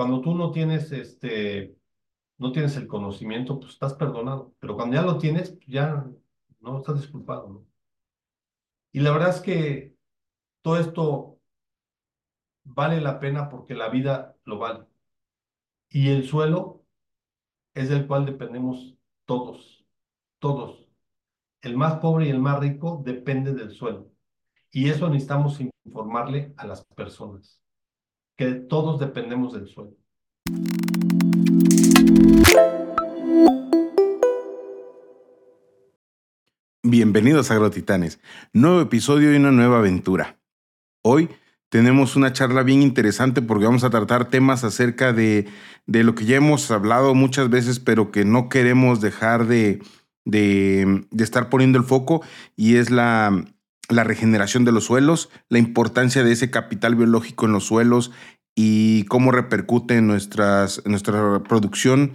cuando tú no tienes este, no tienes el conocimiento, pues estás perdonado. Pero cuando ya lo tienes, pues ya no estás disculpado, ¿no? Y la verdad es que todo esto vale la pena porque la vida lo vale. Y el suelo es del cual dependemos todos, todos. El más pobre y el más rico depende del suelo. Y eso necesitamos informarle a las personas, que todos dependemos del suelo. Bienvenidos a Agrotitanes, nuevo episodio y una nueva aventura. Hoy tenemos una charla bien interesante porque vamos a tratar temas acerca de, de lo que ya hemos hablado muchas veces, pero que no queremos dejar de, de, de estar poniendo el foco, y es la, la regeneración de los suelos, la importancia de ese capital biológico en los suelos y cómo repercute en, nuestras, nuestra producción.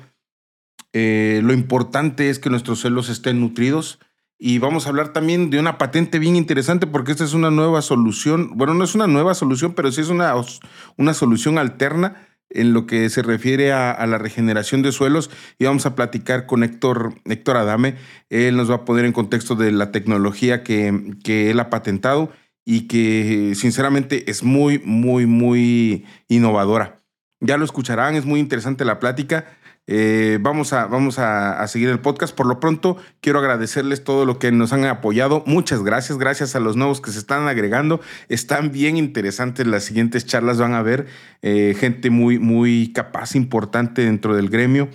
Eh, lo importante es que nuestros suelos estén nutridos y vamos a hablar también de una patente bien interesante porque esta es una nueva solución. Bueno, no es una nueva solución, pero sí es una, una solución alterna en lo que se refiere a, la regeneración de suelos y vamos a platicar con Héctor, Héctor Adame. Él nos va a poner en contexto de la tecnología que, que él ha patentado y que sinceramente es muy, muy, muy innovadora. Ya lo escucharán, es muy interesante la plática. Eh, vamos a, vamos a, seguir el podcast. Por lo pronto, quiero agradecerles todo lo que nos han apoyado. Muchas gracias. Gracias a los nuevos que se están agregando. Están bien interesantes las siguientes charlas. Van a ver eh, gente muy, muy capaz, importante dentro del gremio.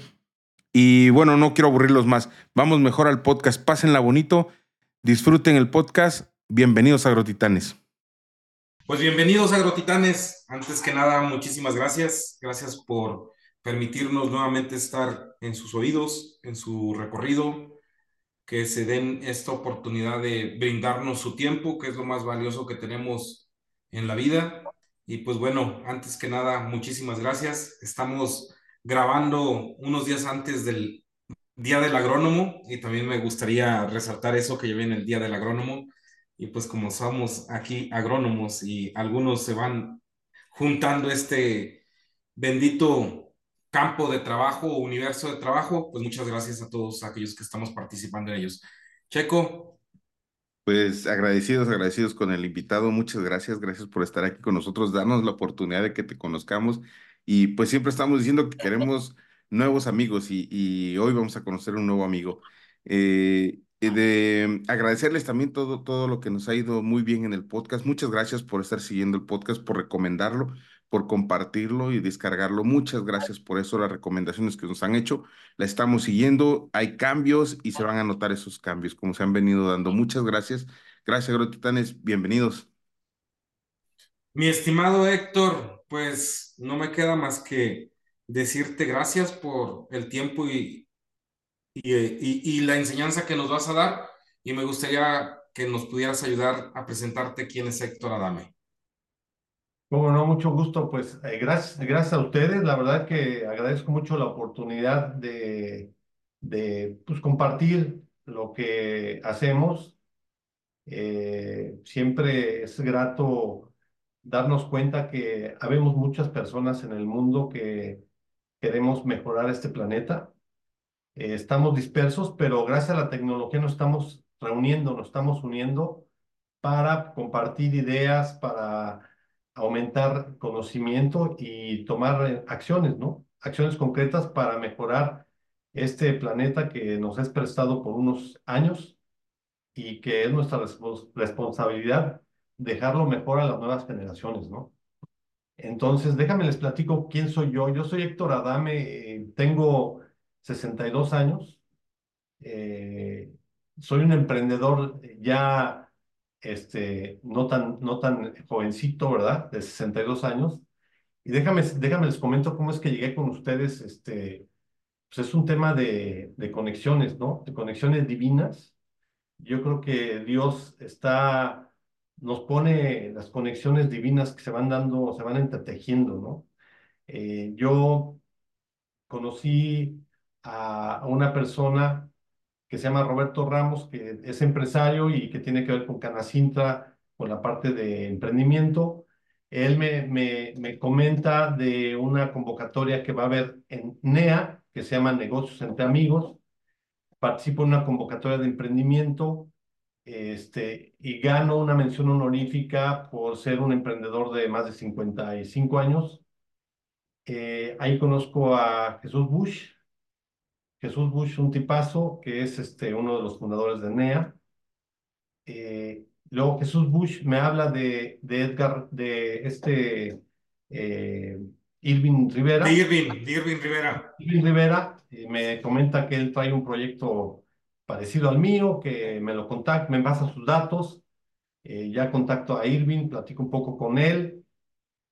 Y bueno, no quiero aburrirlos más. Vamos mejor al podcast. Pásenla bonito. Disfruten el podcast. Bienvenidos a Agrotitanes. Pues bienvenidos a Agrotitanes. Antes que nada, muchísimas gracias. Gracias por permitirnos nuevamente estar en sus oídos, en su recorrido, que se den esta oportunidad de brindarnos su tiempo, que es lo más valioso que tenemos en la vida. Y pues bueno, antes que nada, muchísimas gracias. Estamos grabando unos días antes del Día del Agrónomo y también me gustaría resaltar eso que ya viene el Día del Agrónomo. Y pues como somos aquí agrónomos y algunos se van juntando este bendito campo de trabajo o universo de trabajo, pues muchas gracias a todos aquellos que estamos participando en ellos. Checo. Pues agradecidos, agradecidos con el invitado. Muchas gracias, gracias por estar aquí con nosotros, darnos la oportunidad de que te conozcamos. Y pues siempre estamos diciendo que queremos nuevos amigos y, hoy vamos a conocer un nuevo amigo. Eh, de agradecerles también todo, todo lo que nos ha ido muy bien en el podcast. Muchas gracias por estar siguiendo el podcast, por recomendarlo por compartirlo y descargarlo. Muchas gracias por eso, las recomendaciones que nos han hecho. La estamos siguiendo, hay cambios y se van a notar esos cambios como se han venido dando. Muchas gracias. Gracias, Agrotitanes. Bienvenidos. Mi estimado Héctor, pues no me queda más que decirte gracias por el tiempo y, y, y la enseñanza que nos vas a dar y me gustaría que nos pudieras ayudar a presentarte quién es Héctor Adame. Bueno, no, mucho gusto. Pues eh, gracias, gracias a ustedes. La verdad que agradezco mucho la oportunidad de, de pues, compartir lo que hacemos. Eh, siempre es grato darnos cuenta que habemos muchas personas en el mundo que queremos mejorar este planeta. Eh, estamos dispersos, pero gracias a la tecnología nos estamos reuniendo, nos estamos uniendo para compartir ideas, para aumentar conocimiento y tomar acciones, ¿no? Acciones concretas para mejorar este planeta que nos es prestado por unos años y que es nuestra responsabilidad dejarlo mejor a las nuevas generaciones, ¿no? Entonces, déjame les platico quién soy yo. Yo soy Héctor Adame, tengo 62 años, eh, soy un emprendedor ya este, no tan, no tan jovencito, ¿verdad? De 62 años. Y déjame, déjame les comento cómo es que llegué con ustedes. Este, pues es un tema de, de conexiones, ¿no? De conexiones divinas. Yo creo que Dios está, nos pone las conexiones divinas que se van dando, se van entretejiendo, ¿no? Eh, yo conocí a una persona que se llama Roberto Ramos, que es empresario y que tiene que ver con Canacintra, con la parte de emprendimiento. él me, me, me comenta de una convocatoria que va a haber en NEA, que se llama Negocios entre Amigos. Participo en una convocatoria de emprendimiento este, y gano una mención honorífica por ser un emprendedor de más de 55 años. Eh, ahí conozco a Jesús Bush. Jesús Bush, un tipazo, que es este, uno de los fundadores de NEA. Eh, luego Jesús Bush me habla de, de Edgar, de este eh, Irving Rivera. De Irving, de Irving Rivera. Irving Rivera me comenta que él trae un proyecto parecido al mío, que me lo contacta, me pasa sus datos, eh, ya contacto a Irving, platico un poco con él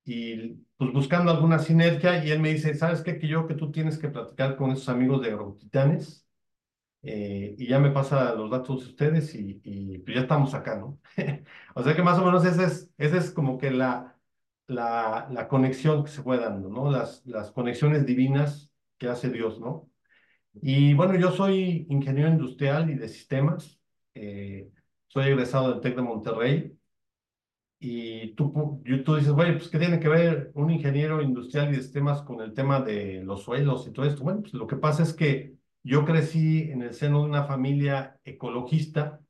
y pues buscando alguna sinergia y él me dice, ¿sabes qué? Que yo que tú tienes que platicar con esos amigos de Agrotitanes eh, y ya me pasa los datos de ustedes y, y pues ya estamos acá, ¿no? o sea que más o menos esa es, ese es como que la, la, la conexión que se fue dando, ¿no? Las, las conexiones divinas que hace Dios, ¿no? Y bueno, yo soy ingeniero industrial y de sistemas. Eh, soy egresado del TEC de Monterrey. Y tú, tú dices, bueno, pues ¿qué tiene que ver un ingeniero industrial y de sistemas con el tema de los suelos y todo esto? Bueno, pues lo que pasa es que yo crecí en el seno de una familia ecologista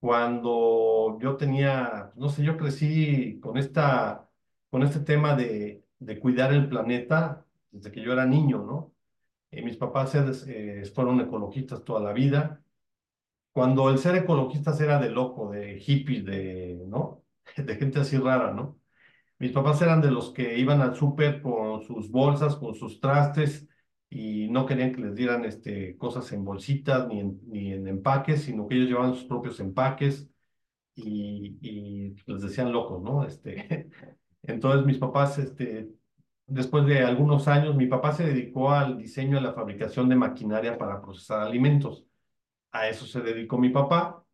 cuando yo tenía, no sé, yo crecí con, esta, con este tema de, de cuidar el planeta desde que yo era niño, ¿no? Eh, mis papás eh, fueron ecologistas toda la vida. Cuando el ser ecologista era de loco, de hippie, de, ¿no? De gente así rara, ¿no? Mis papás eran de los que iban al súper con sus bolsas, con sus trastes y no querían que les dieran este, cosas en bolsitas ni en, ni en empaques, sino que ellos llevaban sus propios empaques y, y les decían locos, ¿no? Este, entonces mis papás este, después de algunos años, mi papá se dedicó al diseño y la fabricación de maquinaria para procesar alimentos. A eso se dedicó mi papá.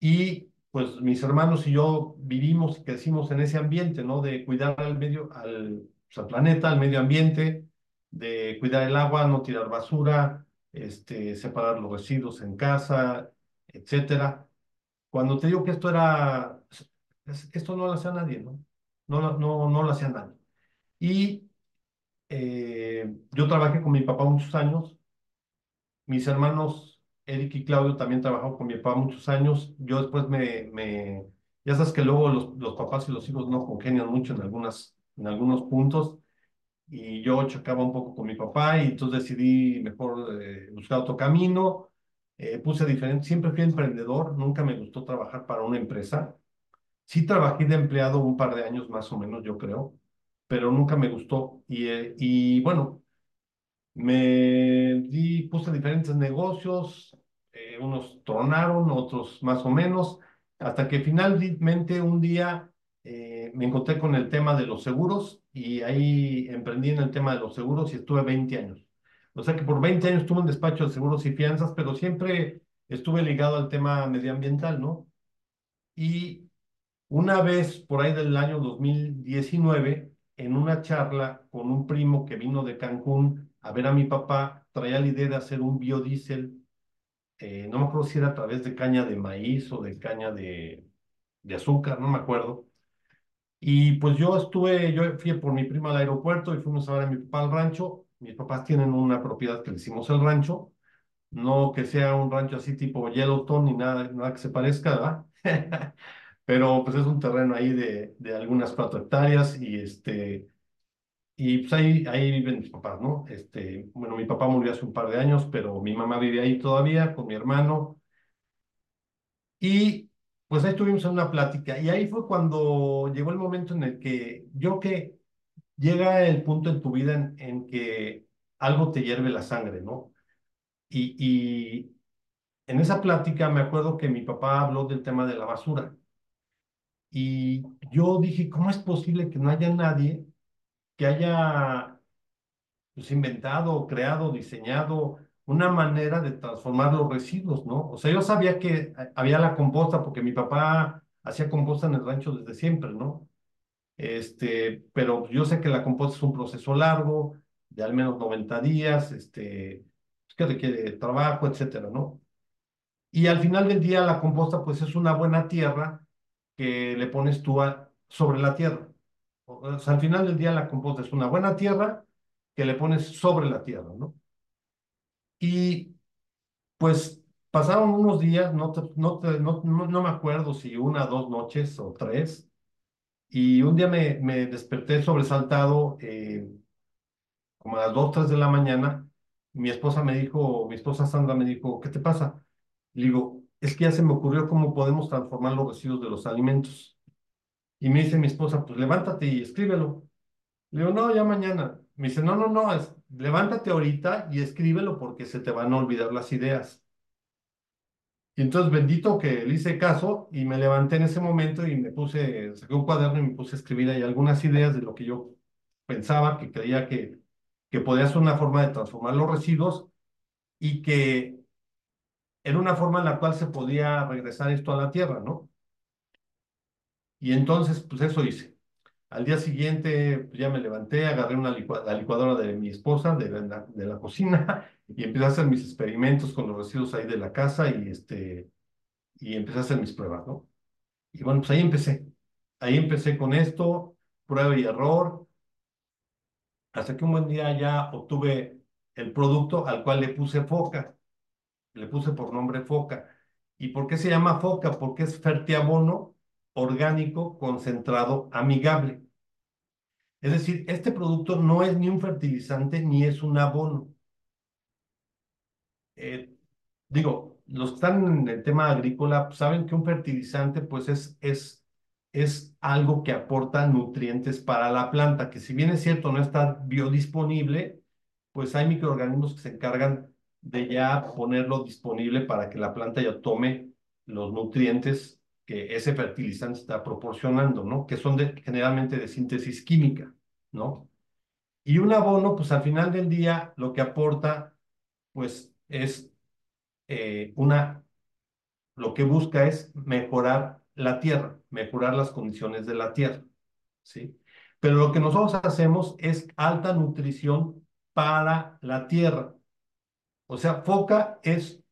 Y pues mis hermanos y yo vivimos y crecimos en ese ambiente, ¿no? De cuidar al medio, al, pues, al planeta, al medio ambiente, de cuidar el agua, no tirar basura, este, separar los residuos en casa, etcétera. Cuando te digo que esto era, esto no lo hacía nadie, ¿no? No, no, no lo hacía nadie. Y eh, yo trabajé con mi papá muchos años. Mis hermanos Eric y Claudio también trabajaron con mi papá muchos años. Yo después me, me ya sabes que luego los, los, papás y los hijos no congenian mucho en, algunas, en algunos puntos. Y yo chocaba un poco con mi papá y entonces decidí mejor eh, buscar otro camino. Eh, puse diferente, siempre fui emprendedor, nunca me gustó trabajar para una empresa. Sí trabajé de empleado un par de años más o menos, yo creo pero nunca me gustó. Y, eh, y bueno, me di, puse diferentes negocios, eh, unos tronaron, otros más o menos, hasta que finalmente un día eh, me encontré con el tema de los seguros y ahí emprendí en el tema de los seguros y estuve 20 años. O sea que por 20 años estuve en despacho de seguros y fianzas, pero siempre estuve ligado al tema medioambiental, ¿no? Y una vez por ahí del año 2019, en una charla con un primo que vino de Cancún a ver a mi papá, traía la idea de hacer un biodiesel, eh, no me acuerdo si era a través de caña de maíz o de caña de, azúcar, no me acuerdo. Y pues yo estuve, yo fui por mi prima al aeropuerto y fuimos a ver a mi papá al rancho. Mis papás tienen una propiedad que le hicimos el rancho, no que sea un rancho así tipo Yellowstone ni nada, nada que se parezca, ¿verdad? pero pues es un terreno ahí de, de algunas cuatro hectáreas y este, y pues ahí, ahí viven mis papás, ¿no? Este, bueno, mi papá murió hace un par de años, pero mi mamá vive ahí todavía con mi hermano. Y pues ahí estuvimos en una plática y ahí fue cuando llegó el momento en el que yo que llega el punto en tu vida en, en que algo te hierve la sangre, ¿no? Y, y en esa plática me acuerdo que mi papá habló del tema de la basura. Y yo dije, ¿cómo es posible que no haya nadie que haya pues, inventado, creado, diseñado una manera de transformar los residuos, ¿no? O sea, yo sabía que había la composta porque mi papá hacía composta en el rancho desde siempre, ¿no? Este, pero yo sé que la composta es un proceso largo, de al menos 90 días, este, que requiere trabajo, etcétera, ¿no? Y al final del día la composta pues es una buena tierra que le pones tú sobre la tierra. Al final del día la composta es una buena tierra que le pones sobre la tierra, ¿no? Y pues pasaron unos días, no, no, no, no, me acuerdo si una, dos noches o tres, y un día me, me desperté sobresaltado, eh, como a las dos, tres de la mañana, mi esposa me dijo, mi esposa Sandra me dijo, ¿qué te pasa? Le digo, es que ya se me ocurrió cómo podemos transformar los residuos de los alimentos. Y me dice mi esposa, pues levántate y escríbelo. Le digo, no, ya mañana. Me dice, no, no, no, levántate ahorita y escríbelo porque se te van a olvidar las ideas. Y entonces bendito que le hice caso y me levanté en ese momento y me puse, saqué un cuaderno y me puse a escribir ahí algunas ideas de lo que yo pensaba, que creía que, que podía ser una forma de transformar los residuos y que era una forma en la cual se podía regresar esto a la tierra, ¿no? Y entonces, pues eso hice. Al día siguiente pues ya me levanté, agarré una la licuadora de mi esposa de la, de la cocina y empecé a hacer mis experimentos con los residuos ahí de la casa y, este, y empecé a hacer mis pruebas, ¿no? Y bueno, pues ahí empecé. Ahí empecé con esto, prueba y error, hasta que un buen día ya obtuve el producto al cual le puse foca. Le puse por nombre foca. ¿Y por qué se llama foca? Porque es fertiabono orgánico concentrado amigable. Es decir, este producto no es ni un fertilizante ni es un abono. Eh, digo, los que están en el tema agrícola saben que un fertilizante pues es, es, es algo que aporta nutrientes para la planta, que si bien es cierto no está biodisponible, pues hay microorganismos que se encargan de ya ponerlo disponible para que la planta ya tome los nutrientes que ese fertilizante está proporcionando, ¿no? Que son generalmente de síntesis química, ¿no? Y un abono, pues al final del día, lo que aporta, pues es eh, una, lo que busca es mejorar la tierra, mejorar las condiciones de la tierra, ¿sí? Pero lo que nosotros hacemos es alta nutrición para la tierra. O sea, foca es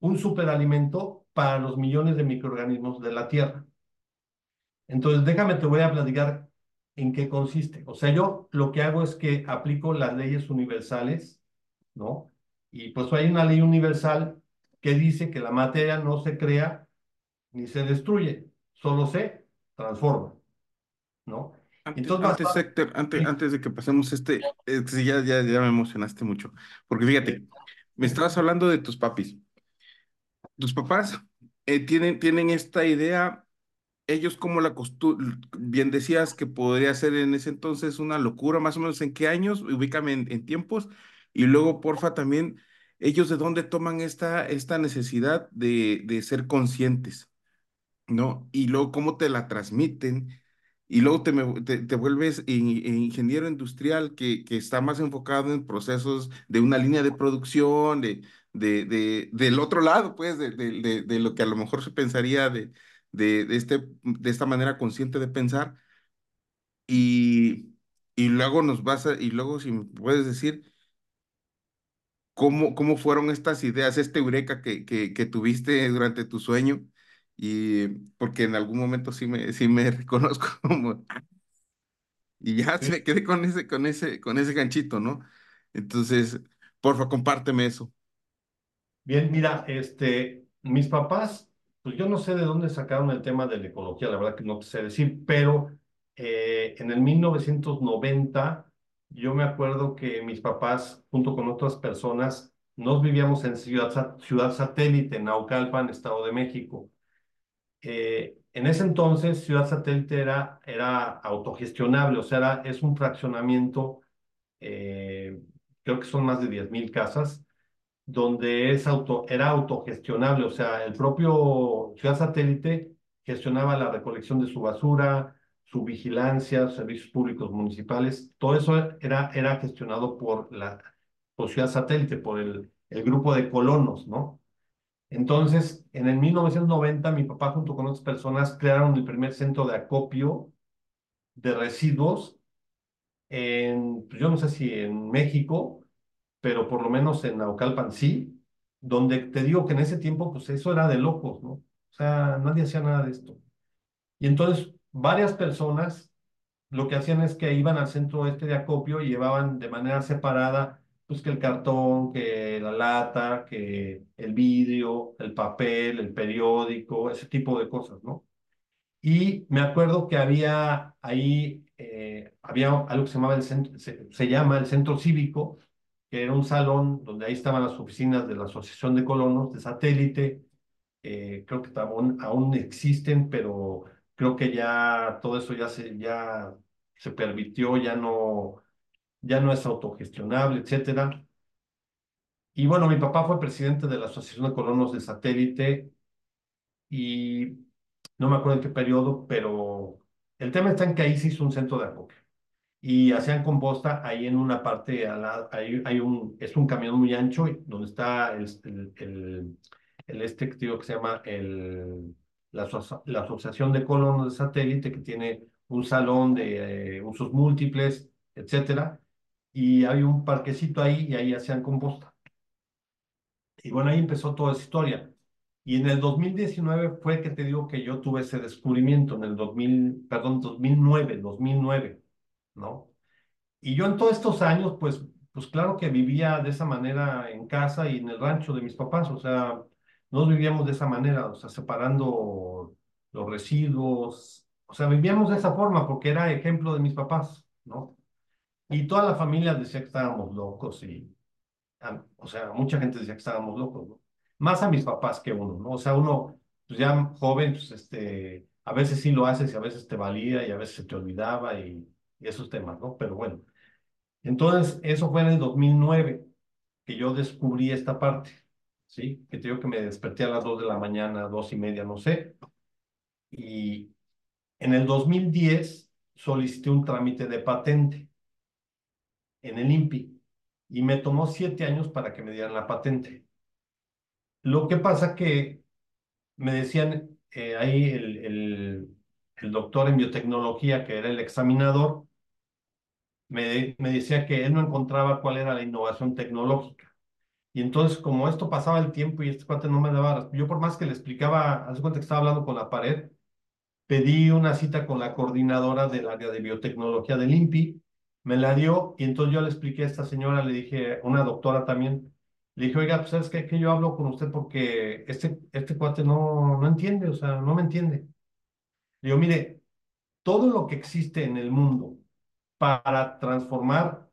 un superalimento para los millones de microorganismos de la Tierra. Entonces, déjame, te voy a platicar en qué consiste. O sea, yo lo que hago es que aplico las leyes universales, ¿no? Y pues hay una ley universal que dice que la materia no se crea ni se destruye, solo se transforma, ¿no? Antes, antes, antes, antes, de que pasemos este, ya, ya, ya me emocionaste mucho, porque fíjate, me estabas hablando de tus papis tus papás eh, tienen, tienen esta idea, ellos como la costumbre, bien decías que podría ser en ese entonces una locura, más o menos en qué años, ubícame en, tiempos, y luego, porfa, también, ellos de dónde toman esta, esta necesidad de, de ser conscientes, ¿no? Y luego cómo te la transmiten y luego te, te, vuelves ingeniero industrial que, que, está más enfocado en procesos de una línea de producción, de, de, de del otro lado, pues, de, de, lo que a lo mejor se pensaría de, de, este, de esta manera consciente de pensar. Y, y luego nos vas a, y luego si me puedes decir, ¿cómo, cómo fueron estas ideas, este eureka que, que, que tuviste durante tu sueño? y porque en algún momento sí me, sí me reconozco como... Y ya se me quedé con ese, con ese, con ese ganchito, ¿no? Entonces, porfa, compárteme eso. Bien, mira, este, mis papás, pues yo no sé de dónde sacaron el tema de la ecología, la verdad que no sé decir, pero eh, en el 1990 yo me acuerdo que mis papás, junto con otras personas, nos vivíamos en Ciudad, ciudad Satélite, en Naucalpan, Estado de México. Eh, en ese entonces Ciudad Satélite era, era autogestionable, o sea, es un fraccionamiento, eh, creo que son más de 10.000 casas, donde es auto, era autogestionable, o sea, el propio Ciudad Satélite gestionaba la recolección de su basura, su vigilancia, servicios públicos municipales, todo eso era, era gestionado por la por Ciudad Satélite, por el, el grupo de colonos, ¿no? Entonces, en el 1990, mi papá junto con otras personas crearon el primer centro de acopio de residuos en, pues, yo no sé si en México, pero por lo menos en Naucalpan sí, donde te digo que en ese tiempo, pues eso era de locos, ¿no? O sea, nadie hacía nada de esto. Y entonces, varias personas lo que hacían es que iban al centro este de acopio y llevaban de manera separada, pues que el cartón, que la lata, que el vidrio, el papel, el periódico, ese tipo de cosas, ¿no? Y me acuerdo que había ahí, eh, había algo que se llamaba el centro, se, se llama el centro cívico, que era un salón donde ahí estaban las oficinas de la Asociación de Colonos de Satélite, eh, creo que aún, aún existen, pero creo que ya todo eso ya se, ya se permitió, ya no, ya no es autogestionable, etcétera. Y bueno, mi papá fue presidente de la Asociación de Colonos de Satélite y no me acuerdo en qué periodo, pero el tema está en que ahí se hizo un centro de acopio y hacían composta ahí en una parte, ahí hay un, es un camión muy ancho donde está el, el, el, el este digo que se llama el, la, la Asociación de Colonos de Satélite que tiene un salón de eh, usos múltiples, etcétera, y hay un parquecito ahí y ahí hacían composta. Y bueno, ahí empezó toda esa historia. Y en el 2019 fue que te digo que yo tuve ese descubrimiento, en el 2000, perdón, 2009, 2009, ¿no? Y yo en todos estos años, pues, pues claro que vivía de esa manera en casa y en el rancho de mis papás, o sea, no vivíamos de esa manera, o sea, separando los residuos, o sea, vivíamos de esa forma porque era ejemplo de mis papás, ¿no? Y toda la familia decía que estábamos locos y, o sea, mucha gente decía que estábamos locos. Más a mis papás que uno, ¿no? O sea, uno, pues ya joven, pues este, a veces sí lo haces y a veces te valía y a veces se te olvidaba y, y esos temas, ¿no? Pero bueno, entonces eso fue en el 2009 que yo descubrí esta parte, ¿sí? Que te digo que me desperté a las 2 de la mañana, dos y media, no sé. Y en el 2010 solicité un trámite de patente en el INPI y me tomó siete años para que me dieran la patente. Lo que pasa que me decían eh, ahí el, el, el, doctor en biotecnología, que era el examinador, me, me decía que él no encontraba cuál era la innovación tecnológica. Y entonces, como esto pasaba el tiempo y este cuate no me daba, yo por más que le explicaba, hace cuenta que estaba hablando con la pared, pedí una cita con la coordinadora del área de biotecnología del INPI, me la dio y entonces yo le expliqué a esta señora, le dije, una doctora también, le dije, oiga, pues sabes qué, que yo hablo con usted porque este, este cuate no, no entiende, o sea, no me entiende. Le digo, mire, todo lo que existe en el mundo para transformar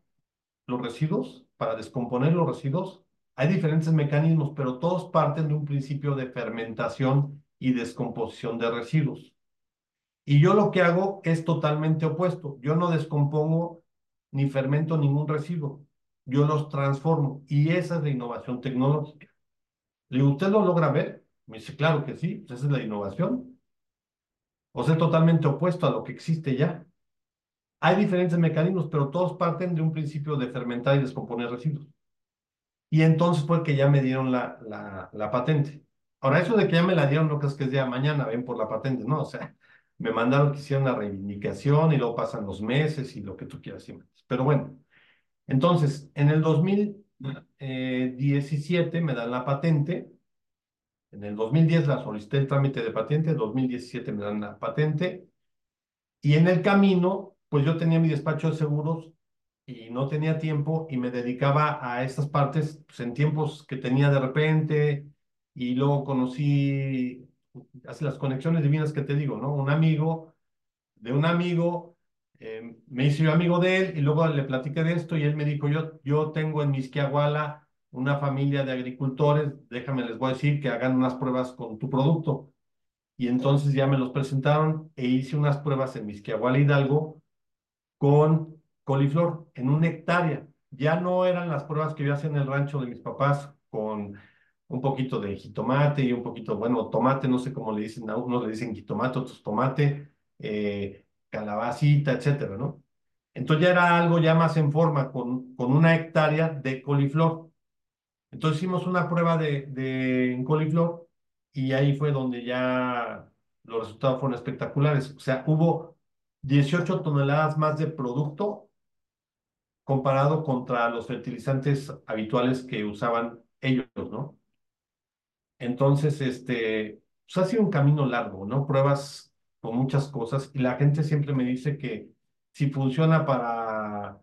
los residuos, para descomponer los residuos, hay diferentes mecanismos, pero todos parten de un principio de fermentación y descomposición de residuos. Y yo lo que hago es totalmente opuesto. Yo no descompongo ni fermento ningún residuo. Yo los transformo. Y esa es la innovación tecnológica. Le digo, ¿usted lo logra ver? Me dice, claro que sí, pues esa es la innovación. O sea, totalmente opuesto a lo que existe ya. Hay diferentes mecanismos, pero todos parten de un principio de fermentar y descomponer residuos. Y entonces fue que ya me dieron la, la, la patente. Ahora, eso de que ya me la dieron no crees que es día mañana, ven por la patente, no, o sea, me mandaron que hiciera una reivindicación y luego pasan los meses y lo que tú quieras. Pero bueno, entonces, en el 2017 me dan la patente, en el 2010 la solicité el trámite de patente, en 2017 me dan la patente, y en el camino, pues yo tenía mi despacho de seguros y no tenía tiempo y me dedicaba a estas partes pues, en tiempos que tenía de repente, y luego conocí las conexiones divinas que te digo, ¿no? Un amigo de un amigo, eh, me hice yo amigo de él y luego le platiqué de esto y él me dijo, yo, yo tengo en Misquiahuala una familia de agricultores, déjame les voy a decir que hagan unas pruebas con tu producto. Y entonces ya me los presentaron e hice unas pruebas en Misquiahuala Hidalgo con coliflor en una hectárea. Ya no eran las pruebas que yo hacía en el rancho de mis papás con un poquito de jitomate y un poquito, bueno, tomate, no sé cómo le dicen, a unos le dicen jitomate, otros tomate, eh, calabacita, etcétera, ¿no? Entonces ya era algo ya más en forma, con, con una hectárea de coliflor. Entonces hicimos una prueba de, de coliflor y ahí fue donde ya los resultados fueron espectaculares. O sea, hubo 18 toneladas más de producto comparado contra los fertilizantes habituales que usaban ellos, ¿no? Entonces, este, pues ha sido un camino largo, ¿no? Pruebas con muchas cosas y la gente siempre me dice que si funciona para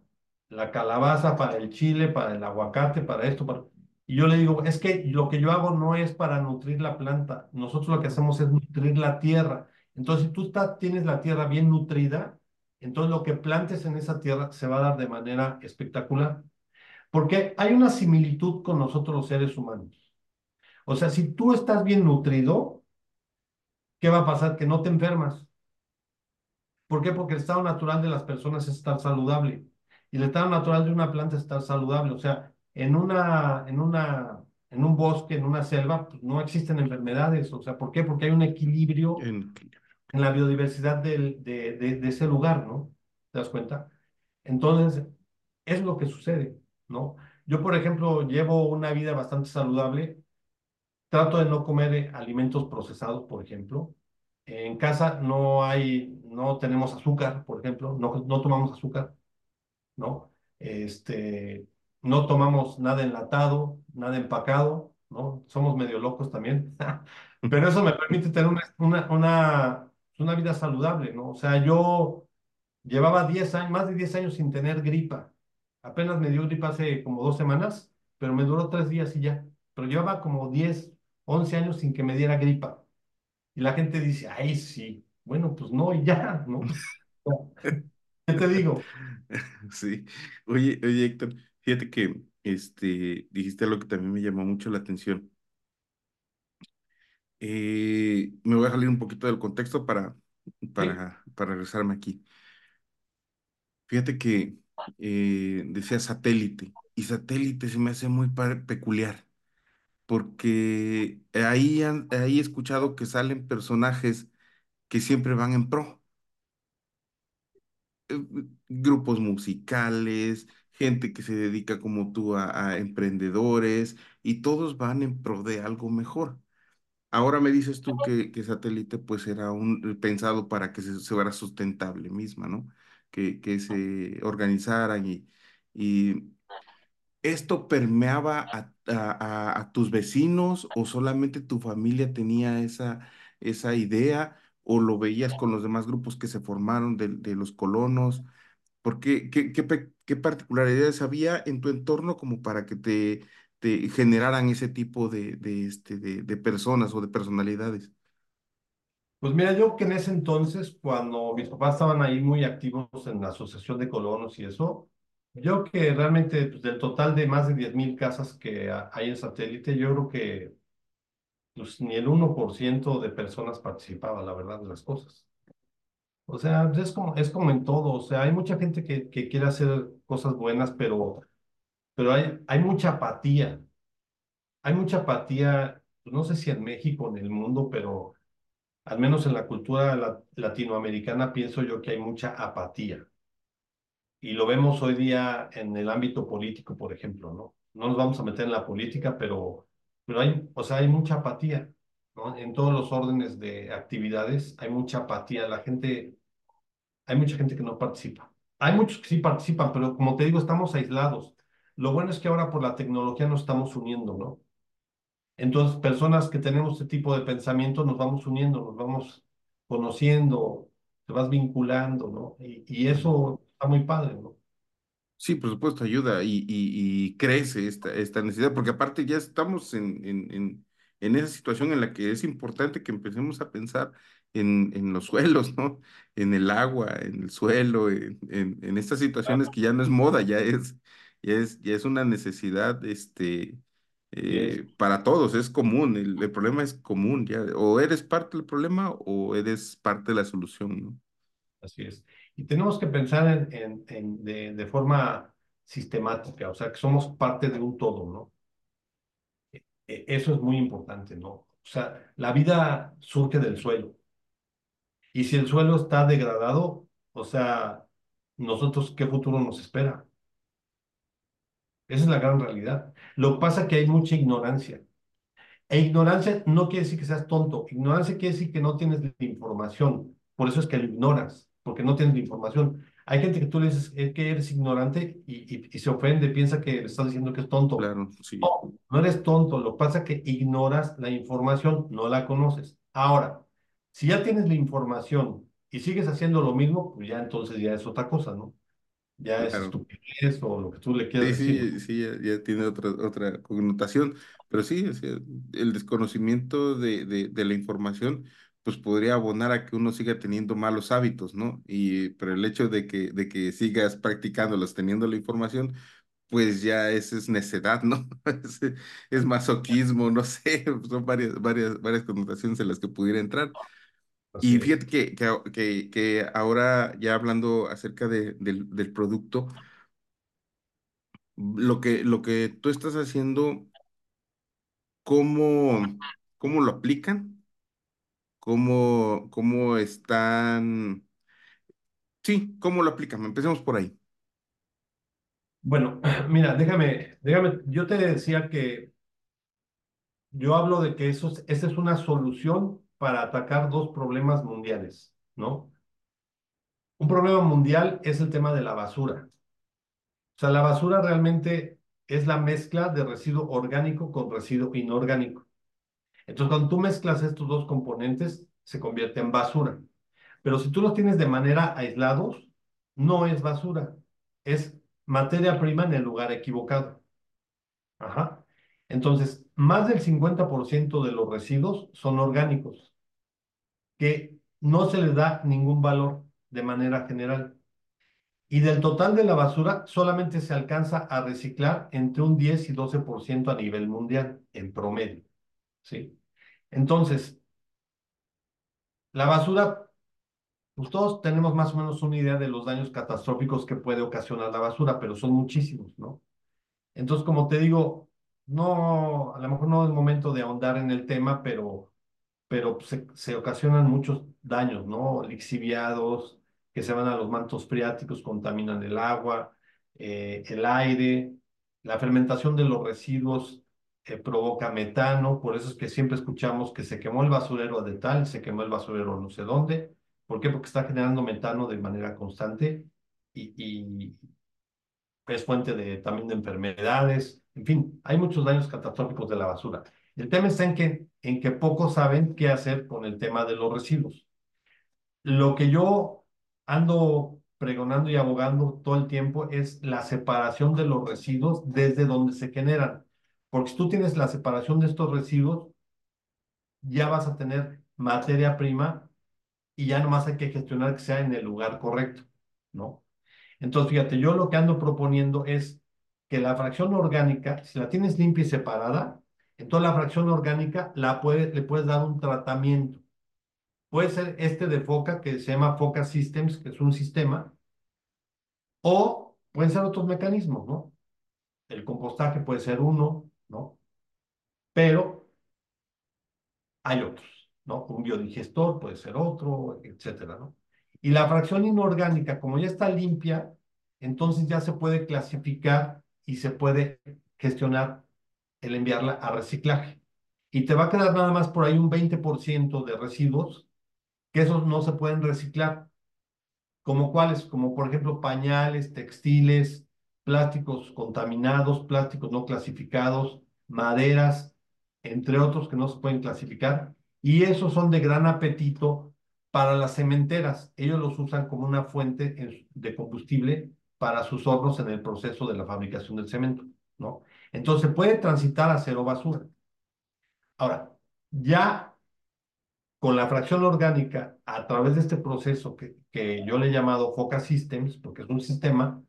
la calabaza, para el chile, para el aguacate, para esto. Para... Y yo le digo, es que lo que yo hago no es para nutrir la planta, nosotros lo que hacemos es nutrir la tierra. Entonces, si tú tienes la tierra bien nutrida, entonces lo que plantes en esa tierra se va a dar de manera espectacular. Porque hay una similitud con nosotros los seres humanos. O sea, si tú estás bien nutrido, ¿qué va a pasar? Que no te enfermas. ¿Por qué? Porque el estado natural de las personas es estar saludable. Y el estado natural de una planta es estar saludable. O sea, en una, en una, en un bosque, en una selva, pues no existen enfermedades. O sea, ¿por qué? Porque hay un equilibrio en, en la biodiversidad del, de, de, de, ese lugar, ¿no? ¿Te das cuenta? Entonces, es lo que sucede, ¿no? Yo, por ejemplo, llevo una vida bastante saludable. Trato de no comer alimentos procesados, por ejemplo. En casa no hay, no tenemos azúcar, por ejemplo, no, no tomamos azúcar, ¿no? Este, no tomamos nada enlatado, nada empacado, ¿no? Somos medio locos también, pero eso me permite tener una, una, una, una vida saludable, ¿no? O sea, yo llevaba 10 años, más de 10 años sin tener gripa. Apenas me dio gripa hace como dos semanas, pero me duró tres días y ya. Pero llevaba como 10, 11 años sin que me diera gripa. Y la gente dice, ay, sí, bueno, pues no, y ya, ¿no? ¿Qué te digo? Sí. Oye, oye, Héctor, fíjate que este, dijiste algo que también me llamó mucho la atención. Eh, me voy a salir un poquito del contexto para, para, sí. para regresarme aquí. Fíjate que eh, decía satélite, y satélite se me hace muy peculiar porque ahí, ahí he escuchado que salen personajes que siempre van en pro. Eh, grupos musicales, gente que se dedica como tú a, a, emprendedores y todos van en pro de algo mejor. Ahora me dices tú que, que satélite pues era un, pensado para que se, se fuera sustentable misma, ¿no? Que, que se organizaran y, y ¿Esto permeaba a, a, a, tus vecinos o solamente tu familia tenía esa, esa idea o lo veías con los demás grupos que se formaron de, de los colonos? Porque, ¿qué, qué, qué, particularidades había en tu entorno como para que te, te generaran ese tipo de, de, este, de, de personas o de personalidades? Pues mira, yo que en ese entonces, cuando mis papás estaban ahí muy activos en la Asociación de Colonos y eso, yo que realmente pues, del total de más de 10.000 casas que hay en satélite, yo creo que pues, ni el 1% de personas participaba, la verdad, de las cosas. O sea, es como, es como en todo, o sea, hay mucha gente que, que quiere hacer cosas buenas, pero, pero hay, hay mucha apatía. Hay mucha apatía, pues, no sé si en México, en el mundo, pero al menos en la cultura la, latinoamericana pienso yo que hay mucha apatía y lo vemos hoy día en el ámbito político, por ejemplo, ¿no? No nos vamos a meter en la política, pero, pero hay, o sea, hay mucha apatía, ¿no? En todos los órdenes de actividades hay mucha apatía. La gente, hay mucha gente que no participa. Hay muchos que sí participan, pero como te digo, estamos aislados. Lo bueno es que ahora por la tecnología nos estamos uniendo, ¿no? Entonces, personas que tenemos este tipo de pensamiento nos vamos uniendo, nos vamos conociendo, te vas vinculando, ¿no? Y, y eso está muy padre, ¿no? Sí, por supuesto, ayuda y, y, y crece esta, esta necesidad, porque aparte ya estamos en, en, en, en, esa situación en la que es importante que empecemos a pensar en, en los suelos, ¿no? En el agua, en el suelo, en, en, estas situaciones que ya no es moda, ya es, ya es, ya es una necesidad este, eh, para todos, es común, el, el, problema es común, ya, o eres parte del problema o eres parte de la solución, ¿no? Así es. Y tenemos que pensar en, en, en de, de, forma sistemática, o sea, que somos parte de un todo, ¿no? E, e, eso es muy importante, ¿no? O sea, la vida surge del suelo. Y si el suelo está degradado, o sea, nosotros, ¿qué futuro nos espera? Esa es la gran realidad. Lo que pasa es que hay mucha ignorancia. E ignorancia no quiere decir que seas tonto. Ignorancia quiere decir que no tienes la información. Por eso es que lo ignoras porque no tienes la información. Hay gente que tú le dices que eres ignorante y, y, y, se ofende, piensa que le estás diciendo que es tonto. Claro, sí. No, no eres tonto, lo que pasa es que ignoras la información, no la conoces. Ahora, si ya tienes la información y sigues haciendo lo mismo, pues ya entonces ya es otra cosa, ¿no? Ya es Claro. estupidez o lo que tú le quieras Sí, decir. sí, sí, ya, ya tiene otra, otra connotación, pero sí, o sea, el desconocimiento de, de, de la información, pues podría abonar a que uno siga teniendo malos hábitos, ¿no? Y, pero el hecho de que, de que sigas practicándolos, teniendo la información, pues ya esa es necedad, ¿no? Es, es masoquismo, no sé, son varias, varias, varias connotaciones en las que pudiera entrar. Así Y fíjate que, que, que, ahora ya hablando acerca de, del, del producto, lo que, lo que tú estás haciendo, ¿cómo, cómo lo aplican? ¿Cómo, cómo están? Sí, ¿cómo lo aplican? Empecemos por ahí. Bueno, mira, déjame, déjame, yo te decía que yo hablo de que eso es, esa es una solución para atacar dos problemas mundiales, ¿no? Un problema mundial es el tema de la basura. O sea, la basura realmente es la mezcla de residuo orgánico con residuo inorgánico. Entonces, cuando tú mezclas estos dos componentes, se convierte en basura. Pero si tú los tienes de manera aislados, no es basura, es materia prima en el lugar equivocado. Ajá. Entonces, más del 50% de los residuos son orgánicos, que no se les da ningún valor de manera general. Y del total de la basura, solamente se alcanza a reciclar entre un 10 y 12% a nivel mundial, en promedio. ¿sí? Entonces, la basura, pues todos tenemos más o menos una idea de los daños catastróficos que puede ocasionar la basura, pero son muchísimos, ¿no? Entonces, como te digo, no, a lo mejor no es momento de ahondar en el tema, pero pero se, ocasionan muchos daños, ¿no? Lixiviados, que se van a los mantos freáticos, contaminan el agua, eh, el aire, la fermentación de los residuos eh, provoca metano, por eso es que siempre escuchamos que se quemó el basurero de tal, se quemó el basurero no sé dónde, ¿por qué? Porque está generando metano de manera constante y, y es fuente de, también de enfermedades, en fin, hay muchos daños catastróficos de la basura. El tema está en que, en que pocos saben qué hacer con el tema de los residuos. Lo que yo ando pregonando y abogando todo el tiempo es la separación de los residuos desde donde se generan. Porque si tú tienes la separación de estos residuos, ya vas a tener materia prima y ya nomás hay que gestionar que sea en el lugar correcto, ¿no? Entonces, fíjate, yo lo que ando proponiendo es que la fracción orgánica, si la tienes limpia y separada, entonces la fracción orgánica la puede, le puedes dar un tratamiento. Puede ser este de Foca, que se llama Foca Systems, que es un sistema, o pueden ser otros mecanismos, ¿no? El compostaje puede ser uno, ¿no? Pero hay otros, ¿no? Un biodigestor puede ser otro, etcétera, ¿no? Y la fracción inorgánica, como ya está limpia, entonces ya se puede clasificar y se puede gestionar el enviarla a reciclaje. Y te va a quedar nada más por ahí un 20% de residuos que esos no se pueden reciclar. ¿Como cuáles? Como por ejemplo pañales, textiles, plásticos contaminados, plásticos no clasificados, maderas, entre otros que no se pueden clasificar. Y esos son de gran apetito para las cementeras. Ellos los usan como una fuente de combustible para sus hornos en el proceso de la fabricación del cemento, ¿no? Entonces puede transitar a cero basura. Ahora, ya con la fracción orgánica, a través de este proceso que, que yo le he llamado FOCA Systems, porque es un sistema,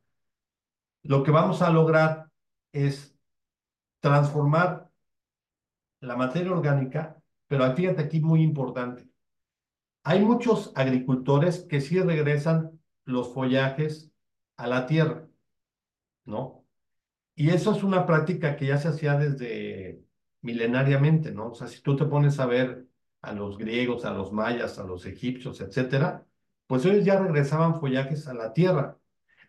lo que vamos a lograr es transformar la materia orgánica, pero fíjate aquí muy importante. Hay muchos agricultores que sí regresan los follajes a la tierra, ¿no? Y eso es una práctica que ya se hacía desde milenariamente, ¿no? O sea, si tú te pones a ver a los griegos, a los mayas, a los egipcios, etcétera, pues ellos ya regresaban follajes a la tierra,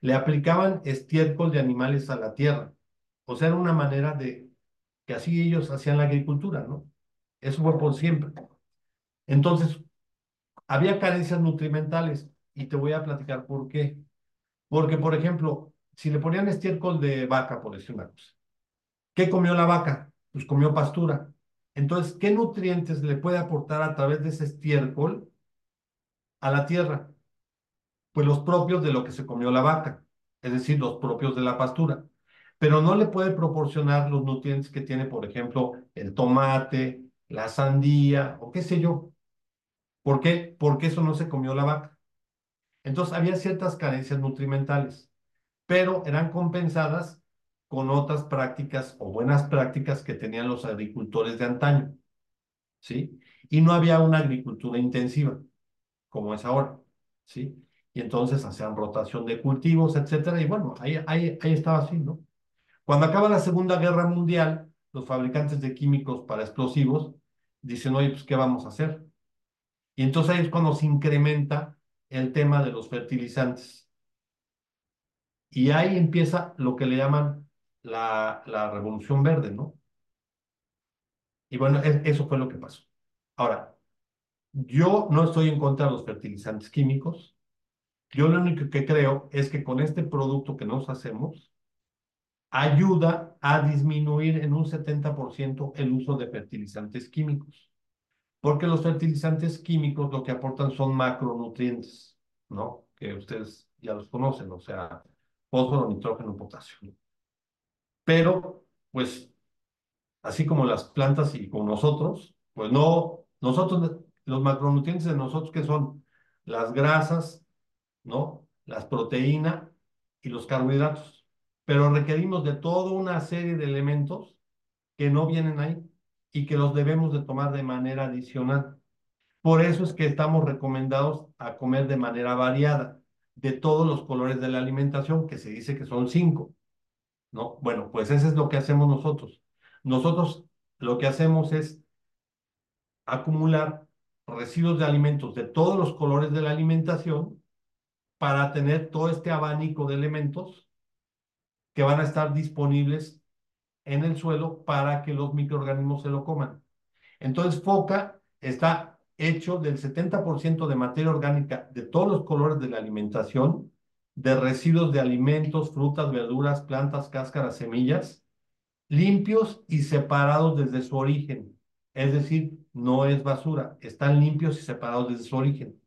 le aplicaban estiércol de animales a la tierra. O sea, era una manera de que así ellos hacían la agricultura, ¿no? Eso fue por siempre. Entonces, había carencias nutrimentales y te voy a platicar por qué. Porque, por ejemplo, si le ponían estiércol de vaca, por decir una cosa, ¿qué comió la vaca? Pues comió pastura. Entonces, ¿qué nutrientes le puede aportar a través de ese estiércol a la tierra? Pues los propios de lo que se comió la vaca, es decir, los propios de la pastura. Pero no le puede proporcionar los nutrientes que tiene, por ejemplo, el tomate, la sandía o qué sé yo. ¿Por qué? Porque eso no se comió la vaca. Entonces había ciertas carencias nutrimentales, pero eran compensadas con otras prácticas o buenas prácticas que tenían los agricultores de antaño. ¿Sí? Y no había una agricultura intensiva como es ahora. ¿Sí? Y entonces hacían rotación de cultivos, etcétera. Y bueno, ahí, ahí, ahí estaba así, ¿no? Cuando acaba la Segunda Guerra Mundial, los fabricantes de químicos para explosivos dicen, oye, pues, ¿qué vamos a hacer? Y entonces ahí es cuando se incrementa el tema de los fertilizantes. Y ahí empieza lo que le llaman la, la revolución verde, ¿no? Y bueno, eso fue lo que pasó. Ahora, yo no estoy en contra de los fertilizantes químicos. Yo lo único que creo es que con este producto que nos hacemos, ayuda a disminuir en un 70% el uso de fertilizantes químicos. Porque los fertilizantes químicos lo que aportan son macronutrientes, ¿no? Que ustedes ya los conocen, o sea, fósforo, nitrógeno, potasio. Pero, pues, así como las plantas y con nosotros, pues no, nosotros, los macronutrientes de nosotros que son las grasas, ¿no? Las proteínas y los carbohidratos pero requerimos de toda una serie de elementos que no vienen ahí y que los debemos de tomar de manera adicional. Por eso es que estamos recomendados a comer de manera variada, de todos los colores de la alimentación, que se dice que son cinco, ¿no? Bueno, pues eso es lo que hacemos nosotros. Nosotros lo que hacemos es acumular residuos de alimentos de todos los colores de la alimentación para tener todo este abanico de elementos que van a estar disponibles en el suelo para que los microorganismos se lo coman. Entonces, FOCA está hecho del 70% de materia orgánica de todos los colores de la alimentación, de residuos de alimentos, frutas, verduras, plantas, cáscaras, semillas, limpios y separados desde su origen. Es decir, no es basura, están limpios y separados desde su origen.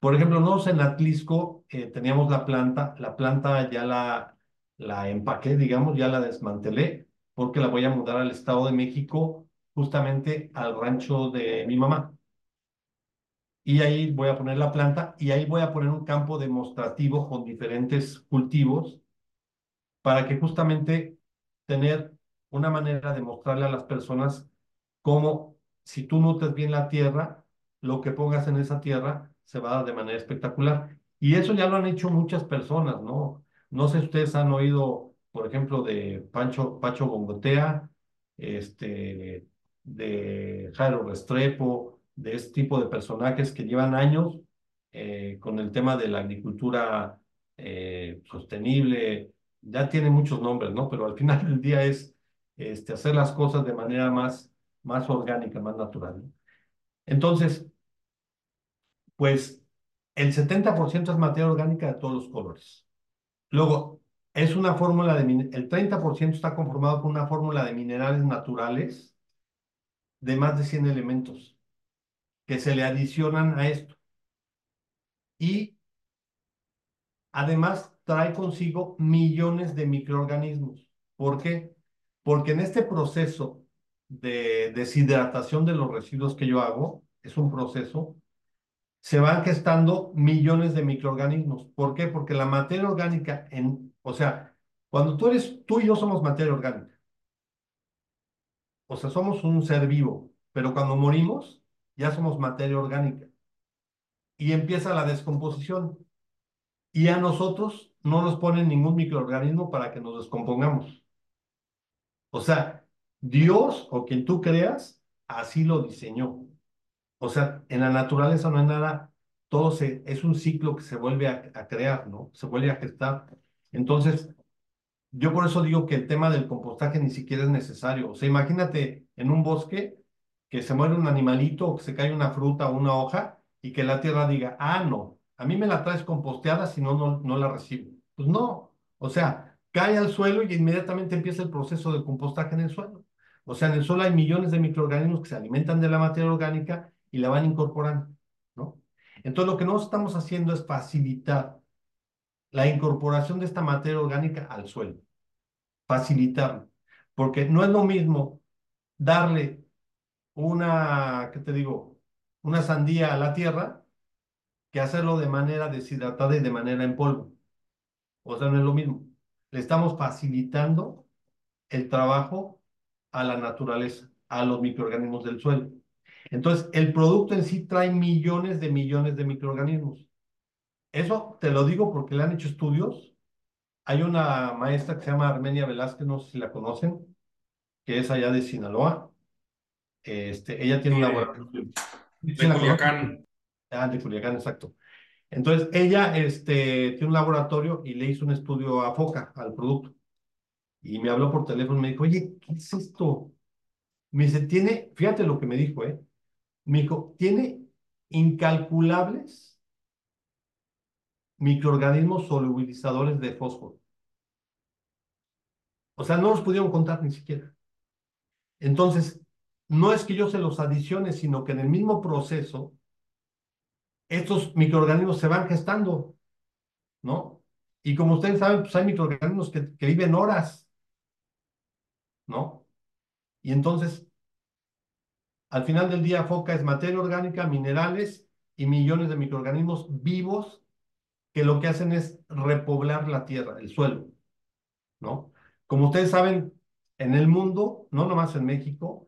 Por ejemplo, nosotros en Atlisco eh, teníamos la planta, la planta ya la, la empaqué, digamos, ya la desmantelé, porque la voy a mudar al Estado de México, justamente al rancho de mi mamá. Y ahí voy a poner la planta y ahí voy a poner un campo demostrativo con diferentes cultivos para que justamente tener una manera de mostrarle a las personas cómo si tú nutres bien la tierra, lo que pongas en esa tierra se va a dar de manera espectacular. Y eso ya lo han hecho muchas personas, ¿no? No sé si ustedes han oído, por ejemplo, de Pancho, Pacho Bongotea, este, de Jairo Restrepo, de este tipo de personajes que llevan años eh, con el tema de la agricultura eh, sostenible. Ya tiene muchos nombres, ¿no? Pero al final del día es este, hacer las cosas de manera más, más orgánica, más natural. Entonces, pues el 70% es materia orgánica de todos los colores. Luego, es una fórmula de, el 30% está conformado por una fórmula de minerales naturales de más de 100 elementos que se le adicionan a esto. Y además trae consigo millones de microorganismos. ¿Por qué? Porque en este proceso de deshidratación de los residuos que yo hago, es un proceso se van gestando millones de microorganismos. ¿Por qué? Porque la materia orgánica, en, o sea, cuando tú eres, tú y yo somos materia orgánica. O sea, somos un ser vivo, pero cuando morimos, ya somos materia orgánica. Y empieza la descomposición. Y a nosotros no nos ponen ningún microorganismo para que nos descompongamos. O sea, Dios o quien tú creas, así lo diseñó. O sea, en la naturaleza no hay nada, todo se, es un ciclo que se vuelve a, crear, ¿no? Se vuelve a gestar. Entonces, yo por eso digo que el tema del compostaje ni siquiera es necesario. O sea, imagínate en un bosque que se muere un animalito o que se cae una fruta o una hoja y que la tierra diga, ah, no, a mí me la traes composteada, si no, no, no la recibo. Pues no, o sea, cae al suelo y inmediatamente empieza el proceso de compostaje en el suelo. O sea, en el suelo hay millones de microorganismos que se alimentan de la materia orgánica y la van incorporando, ¿no? Entonces, lo que nosotros estamos haciendo es facilitar la incorporación de esta materia orgánica al suelo. Facilitarlo. Porque no es lo mismo darle una, ¿qué te digo? Una sandía a la tierra que hacerlo de manera deshidratada y de manera en polvo. O sea, no es lo mismo. Le estamos facilitando el trabajo a la naturaleza, a los microorganismos del suelo. Entonces, el producto en sí trae millones de millones de microorganismos. Eso te lo digo porque le han hecho estudios. Hay una maestra que se llama Armenia Velázquez, no sé si la conocen, que es allá de Sinaloa. Este, ella tiene un laboratorio. De Culiacán. Ah, de Culiacán, exacto. Entonces, ella este, tiene un laboratorio y le hizo un estudio a foca, al producto. Y me habló por teléfono y me dijo, oye, ¿qué es esto? Me dice, tiene, fíjate lo que me dijo, ¿eh? Me dijo, tiene incalculables microorganismos solubilizadores de fósforo. O sea, no los pudieron contar ni siquiera. Entonces, no es que yo se los adicione, sino que en el mismo proceso, estos microorganismos se van gestando, ¿no? Y como ustedes saben, pues hay microorganismos que, que viven horas, ¿no? Y entonces, al final del día, foca es materia orgánica, minerales y millones de microorganismos vivos que lo que hacen es repoblar la tierra, el suelo, ¿no? Como ustedes saben, en el mundo, no nomás en México,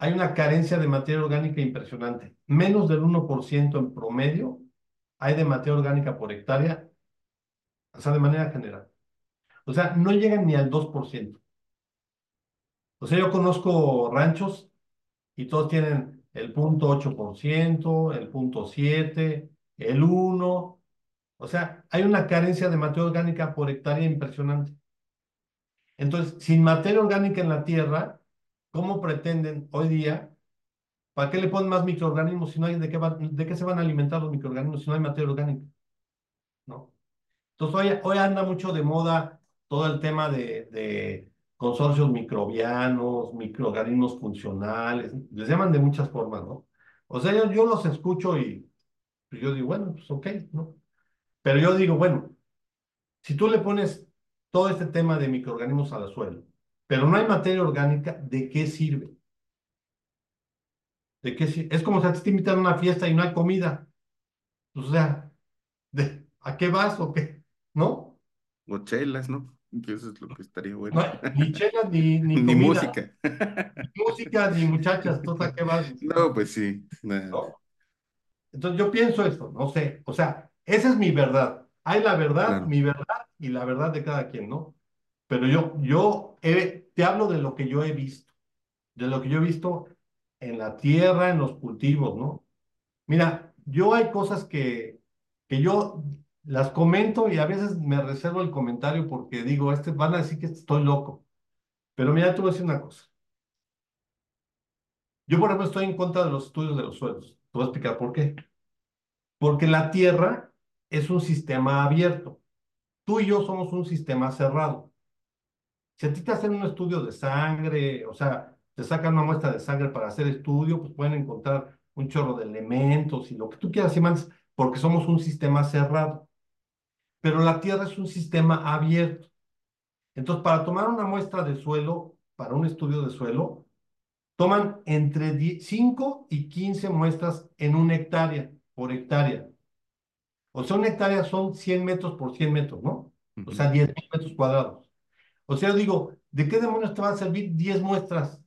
hay una carencia de materia orgánica impresionante. Menos del 1% en promedio hay de materia orgánica por hectárea, o sea, de manera general. O sea, no llegan ni al 2%. O sea, yo conozco ranchos y todos tienen el punto 8%, el punto 7%, el 1%. O sea, hay una carencia de materia orgánica por hectárea impresionante. Entonces, sin materia orgánica en la tierra, ¿cómo pretenden hoy día? ¿Para qué le ponen más microorganismos si no hay de qué, de qué se van a alimentar los microorganismos si no hay materia orgánica? ¿No? Entonces, hoy, anda mucho de moda todo el tema de, consorcios microbianos, microorganismos funcionales, les llaman de muchas formas, ¿no? O sea, yo, yo los escucho y pues, yo digo, bueno, pues ok, ¿no? Pero yo digo, bueno, si tú le pones todo este tema de microorganismos al suelo, pero no hay materia orgánica, ¿de qué sirve? ¿De qué sirve? Es como si te invitan a una fiesta y no hay comida. O sea, ¿de, ¿a qué vas o qué? ¿No? O chelas, ¿no? Que eso es lo que estaría bueno. ni chelas ni, ni, ni música. Ni música, ni muchachas, ¿tú a qué vas? No, pues sí. ¿No? Entonces yo pienso esto, no sé, o sea, esa es mi verdad. Hay la verdad, mi verdad y la verdad de cada quien, ¿no? Pero yo, yo te hablo de lo que yo he visto, de lo que yo he visto en la tierra, en los cultivos, ¿no? Mira, yo hay cosas que, que yo las comento y a veces me reservo el comentario porque digo, este, van a decir que estoy loco. Pero mira, te voy a decir una cosa. Yo, por ejemplo, estoy en contra de los estudios de los suelos. Te voy a explicar por qué. Porque la Tierra es un sistema abierto. Tú y yo somos un sistema cerrado. Si a ti te hacen un estudio de sangre, o sea, te sacan una muestra de sangre para hacer estudio, pues pueden encontrar un chorro de elementos y lo que tú quieras y más, porque somos un sistema cerrado. Pero la Tierra es un sistema abierto. Entonces, para tomar una muestra de suelo, para un estudio de suelo, toman entre 5 y 15 muestras en una hectárea, por hectárea. O sea, una hectárea son 100 metros por 100 metros, ¿no? O sea, 10 metros cuadrados. O sea, digo, ¿de qué demonios te van a servir 10 muestras?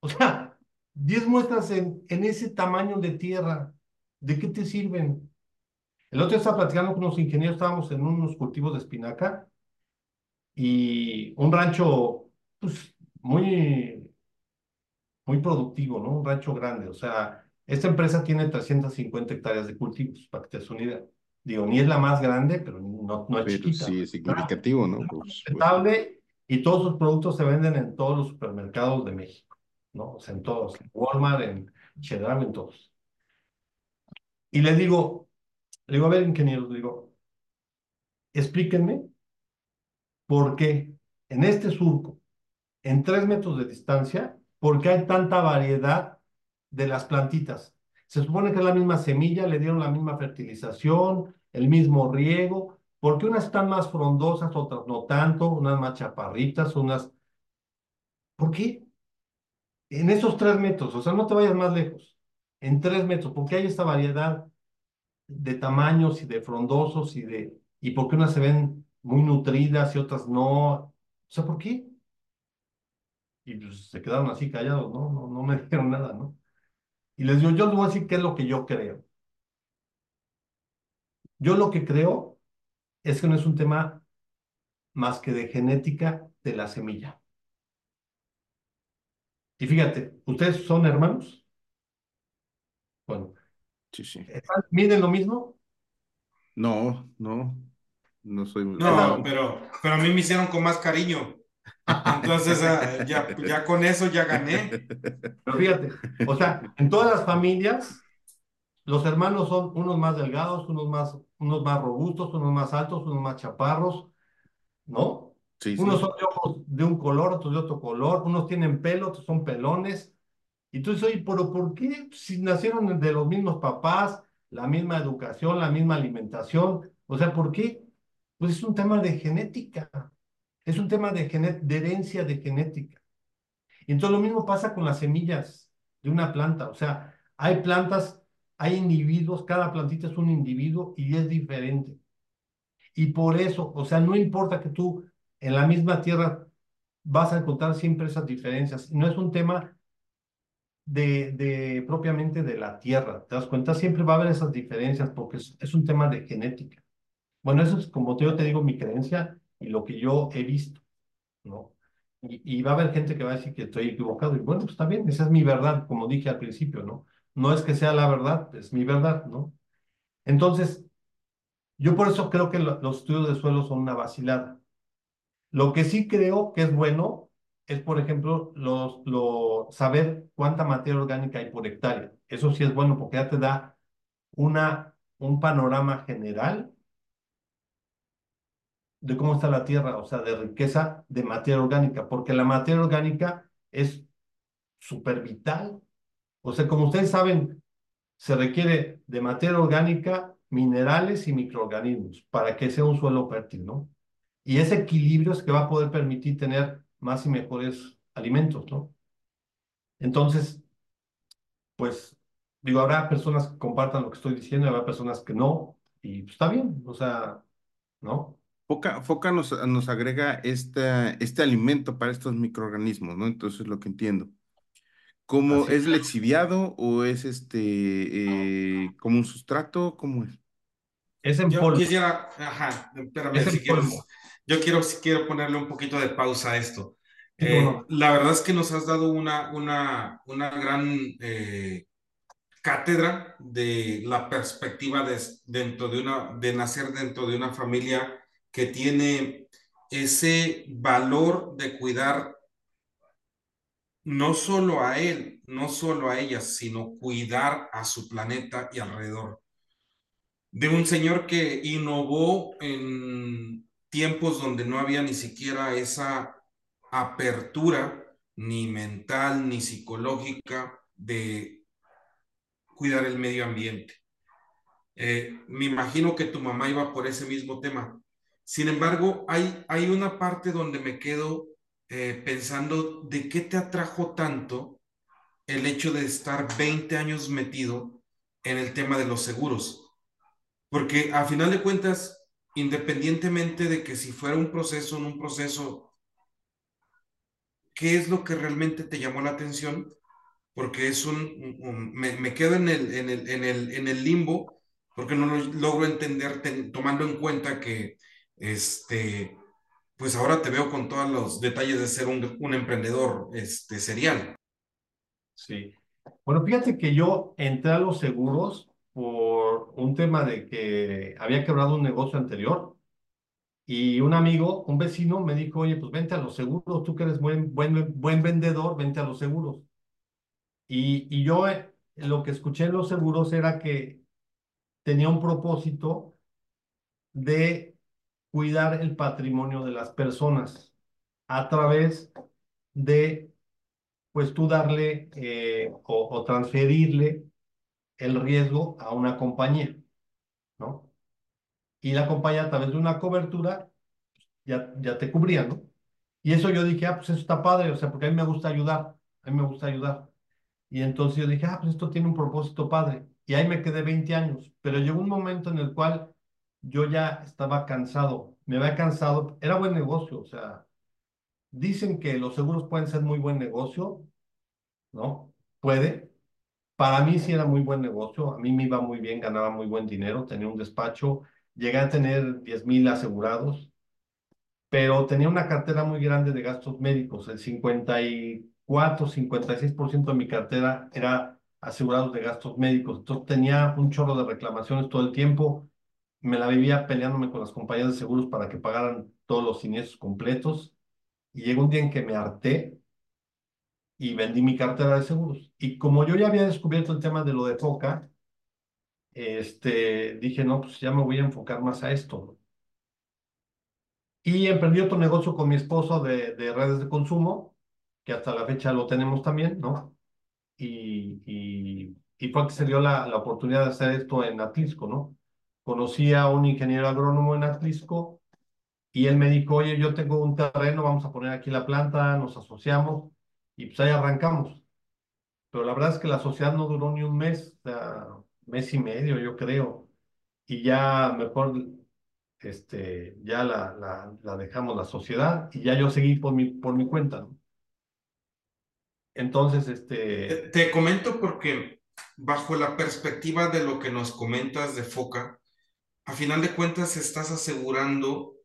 O sea, 10 muestras en, en ese tamaño de tierra, ¿de qué te sirven? El otro día estaba platicando con unos ingenieros, estábamos en unos cultivos de espinaca y un rancho, pues, muy muy productivo, ¿no? Un rancho grande. O sea, esta empresa tiene 350 hectáreas de cultivos, para que te des. Digo, ni es la más grande, pero no, no es pero chiquita. Sí, es significativo, ¿no? Pues, y todos sus productos se venden en todos los supermercados de México, ¿no? O sea, en todos, en Walmart, en Chedraui, en todos. Y le digo, le digo, a ver, ingeniero, le digo, explíquenme por qué en este surco, en tres metros de distancia, ¿Por qué hay tanta variedad de las plantitas? Se supone que es la misma semilla, le dieron la misma fertilización, el mismo riego, porque unas están más frondosas, otras no tanto, unas más chaparritas, unas... ¿Por qué? En esos tres metros, o sea, no te vayas más lejos, en tres metros, porque hay esta variedad de tamaños y de frondosos y de... y porque unas se ven muy nutridas y otras no. O sea, ¿por qué? Y pues se quedaron así callados, ¿no? No, no me dijeron nada, ¿no? Y les digo, yo les voy a decir qué es lo que yo creo. Yo lo que creo es que no es un tema más que de genética de la semilla. Y fíjate, ¿ustedes son hermanos? Bueno, Sí, sí. ¿miden lo mismo? No, no, no soy... No, pero, pero a mí me hicieron con más cariño. Entonces, ah, ya, ya con eso ya gané. Pero fíjate, o sea, en todas las familias, los hermanos son unos más delgados, unos más, unos más robustos, unos más altos, unos más chaparros, ¿no? Sí, sí. Unos son de ojos de un color, otros de otro color, unos tienen pelo, otros son pelones. Y tú dices, oye, pero ¿por qué si nacieron de los mismos papás, la misma educación, la misma alimentación? O sea, ¿por qué? Pues es un tema de genética, es un tema de, herencia de genética. Y entonces lo mismo pasa con las semillas de una planta. O sea, hay plantas, hay individuos, cada plantita es un individuo y es diferente. Y por eso, o sea, no importa que tú en la misma tierra vas a encontrar siempre esas diferencias. No es un tema de, de propiamente de la tierra. ¿Te das cuenta? Siempre va a haber esas diferencias porque es, es un tema de genética. Bueno, eso es como yo te digo mi creencia y lo que yo he visto, ¿no? Y, y, va a haber gente que va a decir que estoy equivocado. Y bueno, pues está bien, esa es mi verdad, como dije al principio, ¿no? No es que sea la verdad, es mi verdad, ¿no? Entonces, yo por eso creo que lo, los estudios de suelo son una vacilada. Lo que sí creo que es bueno es, por ejemplo, los, lo, saber cuánta materia orgánica hay por hectárea. Eso sí es bueno porque ya te da una, un panorama general de cómo está la tierra, o sea, de riqueza de materia orgánica, porque la materia orgánica es súper vital. O sea, como ustedes saben, se requiere de materia orgánica, minerales y microorganismos para que sea un suelo fértil, ¿no? Y ese equilibrio es que va a poder permitir tener más y mejores alimentos, ¿no? Entonces, pues, digo, habrá personas que compartan lo que estoy diciendo, habrá personas que no, y pues, está bien, o sea, ¿no? Foca, Foca nos, nos agrega este, este alimento para estos microorganismos, ¿no? Entonces, lo que entiendo. ¿Cómo Así es lexiviado o es este eh, como un sustrato? ¿Cómo es? Es en Yo polvo, quisiera, ajá, espérame, es si en polvo. yo quiero, si quiero ponerle un poquito de pausa a esto. Eh, no. la verdad es que nos has dado una, una, una gran eh, cátedra de la perspectiva de, dentro de, una, de nacer dentro de una familia que tiene ese valor de cuidar no solo a él, no solo a ella, sino cuidar a su planeta y alrededor. De un señor que innovó en tiempos donde no había ni siquiera esa apertura, ni mental, ni psicológica, de cuidar el medio ambiente. Eh, me imagino que tu mamá iba por ese mismo tema. Sin embargo, hay, hay una parte donde me quedo eh, pensando de qué te atrajo tanto el hecho de estar 20 años metido en el tema de los seguros. Porque a final de cuentas, independientemente de que si fuera un proceso, en un proceso, ¿qué es lo que realmente te llamó la atención? Porque es un, me, me quedo en el, en el, en el, en el limbo, porque no lo logro entender ten- tomando en cuenta que, este, pues ahora te veo con todos los detalles de ser un, un emprendedor, este, serial. Sí. Bueno, fíjate que yo entré a los seguros por un tema de que había quebrado un negocio anterior y un amigo, un vecino, me dijo, oye, pues vente a los seguros, tú que eres buen, buen, buen vendedor, vente a los seguros. Y, y yo eh, lo que escuché en los seguros era que tenía un propósito de cuidar el patrimonio de las personas a través de, pues tú darle eh, o, o transferirle el riesgo a una compañía, ¿no? Y la compañía a través de una cobertura ya, ya te cubría, ¿no? Y eso yo dije, ah, pues eso está padre, o sea, porque a mí me gusta ayudar, a mí me gusta ayudar. Y entonces yo dije, ah, pues esto tiene un propósito padre. Y ahí me quedé 20 años, pero llegó un momento en el cual yo ya estaba cansado, me había cansado, era buen negocio, o sea, dicen que los seguros pueden ser muy buen negocio, ¿no? Puede. Para mí sí era muy buen negocio, a mí me iba muy bien, ganaba muy buen dinero, tenía un despacho, llegué a tener 10 mil asegurados, pero tenía una cartera muy grande de gastos médicos, el 54, 56% de mi cartera era asegurados de gastos médicos, entonces tenía un chorro de reclamaciones todo el tiempo, me la vivía peleándome con las compañías de seguros para que pagaran todos los siniestros completos, y llegó un día en que me harté y vendí mi cartera de seguros. Y como yo ya había descubierto el tema de lo de FOCA, este, dije, no, pues ya me voy a enfocar más a esto. Y emprendí otro negocio con mi esposo de, de redes de consumo, que hasta la fecha lo tenemos también, ¿no? Y, y, y fue que se dio la, la oportunidad de hacer esto en Atlisco, ¿no? Conocí a un ingeniero agrónomo en Atlisco y él me dijo, oye, yo tengo un terreno, vamos a poner aquí la planta, nos asociamos y pues ahí arrancamos. Pero la verdad es que la sociedad no duró ni un mes, mes y medio, yo creo. Y ya mejor, este, ya la, la, la dejamos la sociedad y ya yo seguí por mi, por mi cuenta, ¿no? Entonces, este... Te, te comento porque bajo la perspectiva de lo que nos comentas de FOCA, a final de cuentas estás asegurando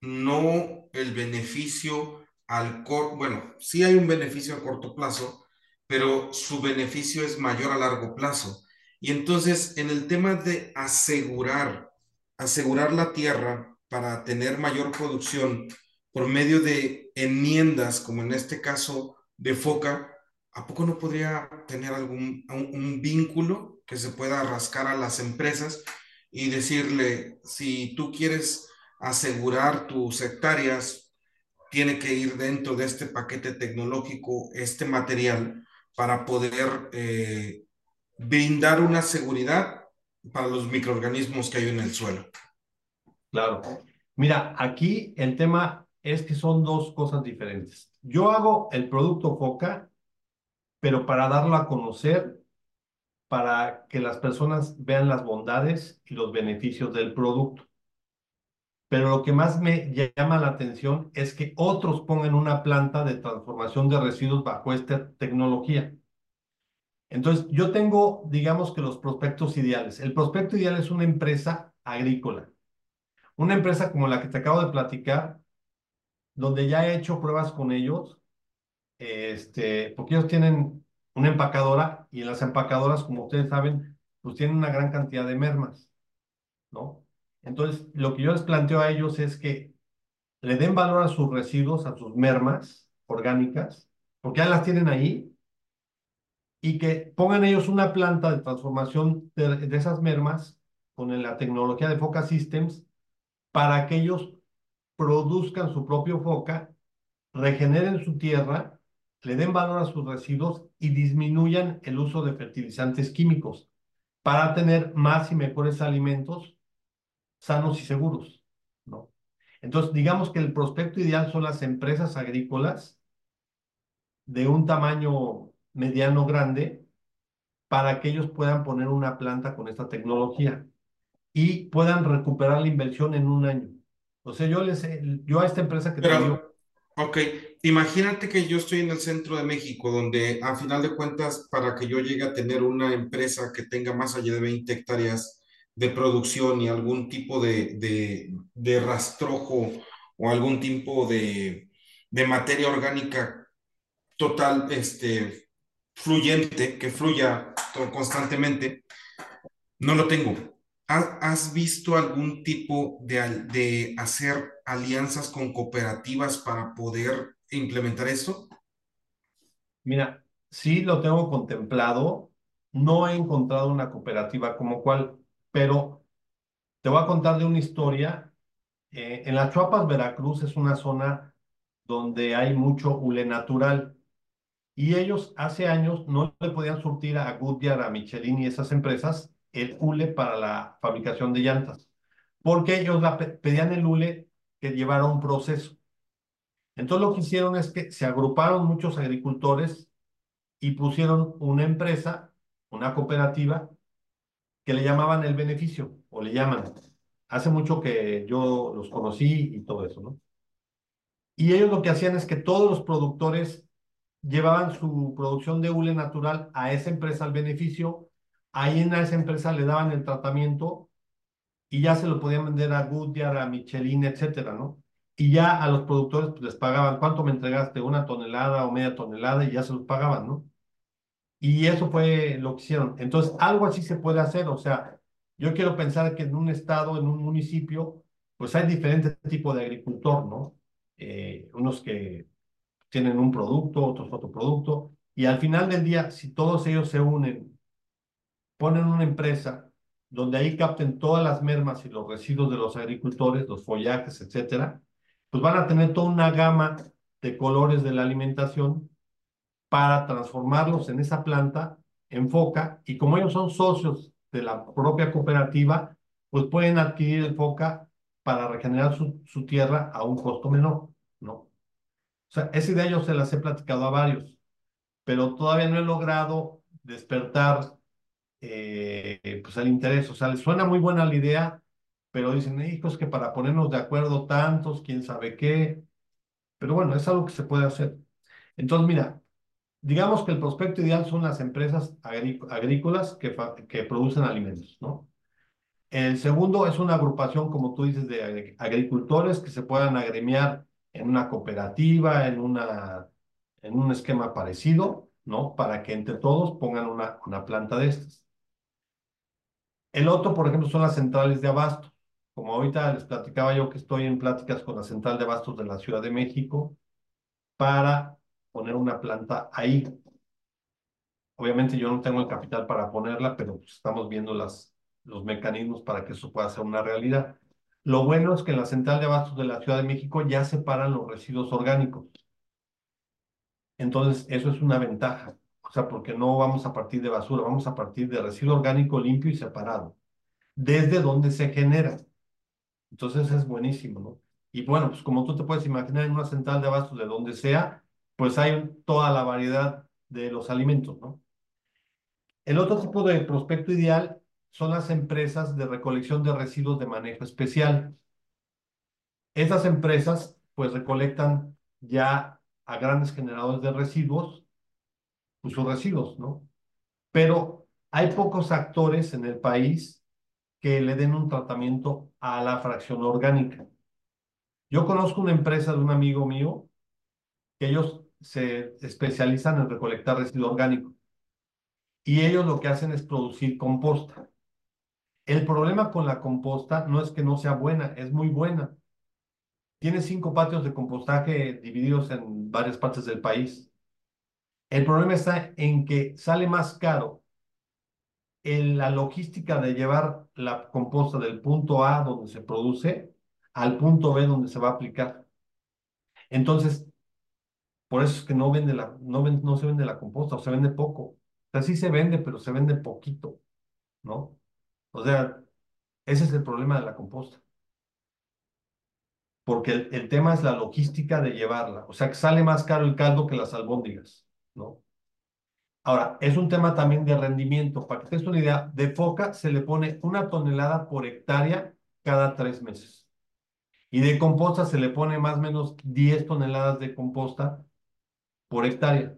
no el beneficio al corto, bueno, sí hay un beneficio a corto plazo, pero su beneficio es mayor a largo plazo. Y entonces, en el tema de asegurar, asegurar la tierra para tener mayor producción por medio de enmiendas, como en este caso de FOCA, ¿a poco no podría tener algún un, vínculo que se pueda rascar a las empresas y decirle, si tú quieres asegurar tus hectáreas, tiene que ir dentro de este paquete tecnológico, este material, para poder eh, brindar una seguridad para los microorganismos que hay en el suelo. Claro. Mira, aquí el tema es que son dos cosas diferentes. Yo hago el producto FOCA, pero para darlo a conocer, para que las personas vean las bondades y los beneficios del producto. Pero lo que más me llama la atención es que otros pongan una planta de transformación de residuos bajo esta tecnología. Entonces, yo tengo, digamos que los prospectos ideales. El prospecto ideal es una empresa agrícola. Una empresa como la que te acabo de platicar, donde ya he hecho pruebas con ellos, este, porque ellos tienen una empacadora y las empacadoras, como ustedes saben, pues tienen una gran cantidad de mermas, ¿no? Entonces, lo que yo les planteo a ellos es que le den valor a sus residuos, a sus mermas orgánicas, porque ya las tienen ahí, y que pongan ellos una planta de transformación de, de esas mermas con la tecnología de Foca Systems para que ellos produzcan su propio foca, regeneren su tierra, le den valor a sus residuos y disminuyan el uso de fertilizantes químicos para tener más y mejores alimentos sanos y seguros, ¿no? Entonces, digamos que el prospecto ideal son las empresas agrícolas de un tamaño mediano grande para que ellos puedan poner una planta con esta tecnología y puedan recuperar la inversión en un año. O sea, yo les yo a esta empresa que Pero, te digo, ok, imagínate que yo estoy en el centro de México, donde a final de cuentas, para que yo llegue a tener una empresa que tenga más allá de 20 hectáreas de producción y algún tipo de, de, rastrojo o algún tipo de, de materia orgánica total, este, fluyente, que fluya constantemente, no lo tengo. ¿Has visto algún tipo de, de hacer alianzas con cooperativas para poder implementar esto? Mira, sí lo tengo contemplado. No he encontrado una cooperativa como cual, pero te voy a contar de una historia. Eh, en las Chuapas, Veracruz, es una zona donde hay mucho hule natural Y ellos hace años no le podían surtir a Goodyear, a Michelin y esas empresas el hule para la fabricación de llantas, porque ellos la pedían el hule que llevara un proceso. Entonces lo que hicieron es que se agruparon muchos agricultores y pusieron una empresa, una cooperativa, que le llamaban el beneficio, o le llaman. Hace mucho que yo los conocí y todo eso, ¿no? Y ellos lo que hacían es que todos los productores llevaban su producción de hule natural a esa empresa al beneficio, ahí en esa empresa le daban el tratamiento y ya se lo podían vender a Goodyear, a Michelin, etcétera, ¿no? Y ya a los productores pues, les pagaban, ¿cuánto me entregaste? ¿Una tonelada o media tonelada? Y ya se los pagaban, ¿no? Y eso fue lo que hicieron. Entonces, algo así se puede hacer, o sea, yo quiero pensar que en un estado, en un municipio, pues hay diferentes tipos de agricultor, ¿no? Eh, unos que tienen un producto, otros otro producto, y al final del día, si todos ellos se unen, ponen una empresa donde ahí capten todas las mermas y los residuos de los agricultores, los follajes, etcétera, pues van a tener toda una gama de colores de la alimentación para transformarlos en esa planta en foca, y como ellos son socios de la propia cooperativa, pues pueden adquirir el foca para regenerar su, su tierra a un costo menor, ¿no? O sea, esa idea yo se las he platicado a varios, pero todavía no he logrado despertar eh, pues el interés. O sea, suena muy buena la idea, pero dicen, hijos, que para ponernos de acuerdo tantos, quién sabe qué. Pero bueno, es algo que se puede hacer. Entonces, mira, digamos que el prospecto ideal son las empresas agrícolas que, producen alimentos, ¿no? El segundo es una agrupación, como tú dices, de agricultores que se puedan agremiar en una cooperativa, en, una, en un esquema parecido, ¿no? Para que entre todos pongan una planta de estas. El otro, por ejemplo, son las centrales de abasto. Como ahorita les platicaba yo que estoy en pláticas con la central de abastos de la Ciudad de México para poner una planta ahí. Obviamente yo no tengo el capital para ponerla, pero pues, estamos viendo los mecanismos para que eso pueda ser una realidad. Lo bueno es que en la central de abastos de la Ciudad de México ya separan los residuos orgánicos. Entonces, eso es una ventaja. O sea, porque no vamos a partir de basura, vamos a partir de residuo orgánico limpio y separado, desde donde se genera. Entonces es buenísimo, ¿no? Y bueno, pues como tú te puedes imaginar en una central de abastos de donde sea, pues hay toda la variedad de los alimentos, ¿no? El otro tipo de prospecto ideal son las empresas de recolección de residuos de manejo especial. Estas empresas pues recolectan ya a grandes generadores de residuos, pues sus residuos, ¿no? Pero hay pocos actores en el país que le den un tratamiento a la fracción orgánica. Yo conozco una empresa de un amigo mío que ellos se especializan en recolectar residuo orgánico y ellos lo que hacen es producir composta. El problema con la composta no es que no sea buena, es muy buena. Tiene cinco patios de compostaje divididos en varias partes del país. El problema está en que sale más caro la logística de llevar la composta del punto A donde se produce al punto B donde se va a aplicar. Entonces, por eso es que no, se vende la composta o se vende poco. O sea, sí se vende, pero se vende poquito, ¿no? O sea, ese es el problema de la composta. Porque el, tema es la logística de llevarla. O sea, que sale más caro el caldo que las albóndigas, ¿no? Ahora, es un tema también de rendimiento. Para que te des una idea, de foca se le pone una tonelada por hectárea cada tres meses. Y de composta se le pone más o menos 10 toneladas de composta por hectárea.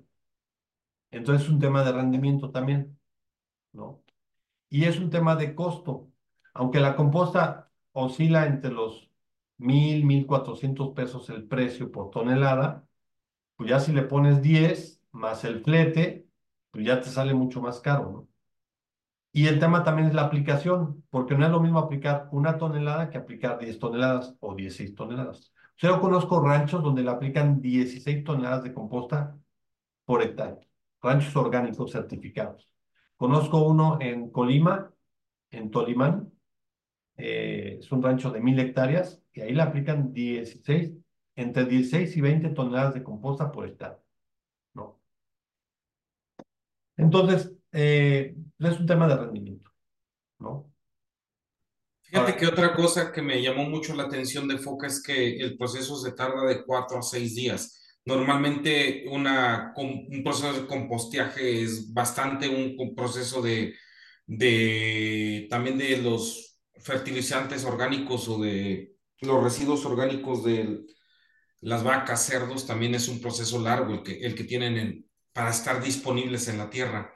Entonces es un tema de rendimiento también, ¿no? y es un tema de costo. Aunque la composta oscila entre los mil, mil cuatrocientos pesos el precio por tonelada, pues ya si le pones 10 más el flete, pues ya te sale mucho más caro, ¿no? Y el tema también es la aplicación, porque no es lo mismo aplicar una tonelada que aplicar 10 toneladas o 16 toneladas. yo conozco ranchos donde le aplican 16 toneladas de composta por hectárea, ranchos orgánicos certificados. Conozco uno en Colima, en Tolimán, eh, es un rancho de mil hectáreas y ahí le aplican 16, entre 16 y 20 toneladas de composta por hectárea. Entonces, eh, es un tema de rendimiento, ¿no? Fíjate que otra cosa que me llamó mucho la atención de Foca es que el proceso se tarda de cuatro a seis días. Normalmente una, un proceso de compostaje es bastante un, proceso de, de también de los fertilizantes orgánicos o de los residuos orgánicos de las vacas, cerdos, también es un proceso largo el que, el que tienen para estar disponibles en la tierra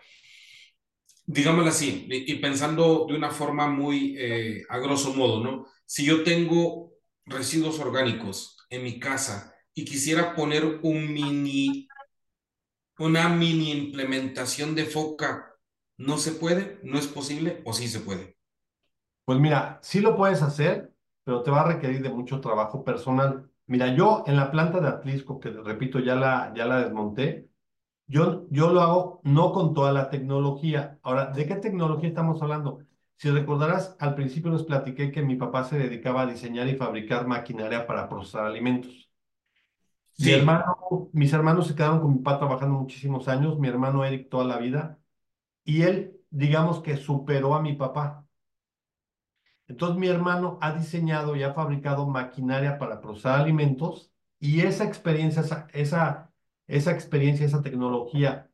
digámoslo así, y, pensando de una forma muy eh, a grosso modo, ¿no? Si yo tengo residuos orgánicos en mi casa y quisiera poner un mini, una mini implementación de foca, ¿no se puede? ¿No es posible? ¿O sí se puede? Pues mira, sí lo puedes hacer, pero te va a requerir de mucho trabajo personal. Mira, yo en la planta de Atlisco, que repito, ya la, ya la desmonté, yo, yo lo hago no con toda la tecnología. Ahora, ¿de qué tecnología estamos hablando? Si recordarás, al principio les platiqué que mi papá se dedicaba a diseñar y fabricar maquinaria para procesar alimentos. Mi hermano, mis hermanos se quedaron con mi papá trabajando muchísimos años, mi hermano Eric toda la vida, y él, digamos que superó a mi papá. Entonces mi hermano ha diseñado y ha fabricado maquinaria para procesar alimentos y esa experiencia, esa, esa esa experiencia, esa tecnología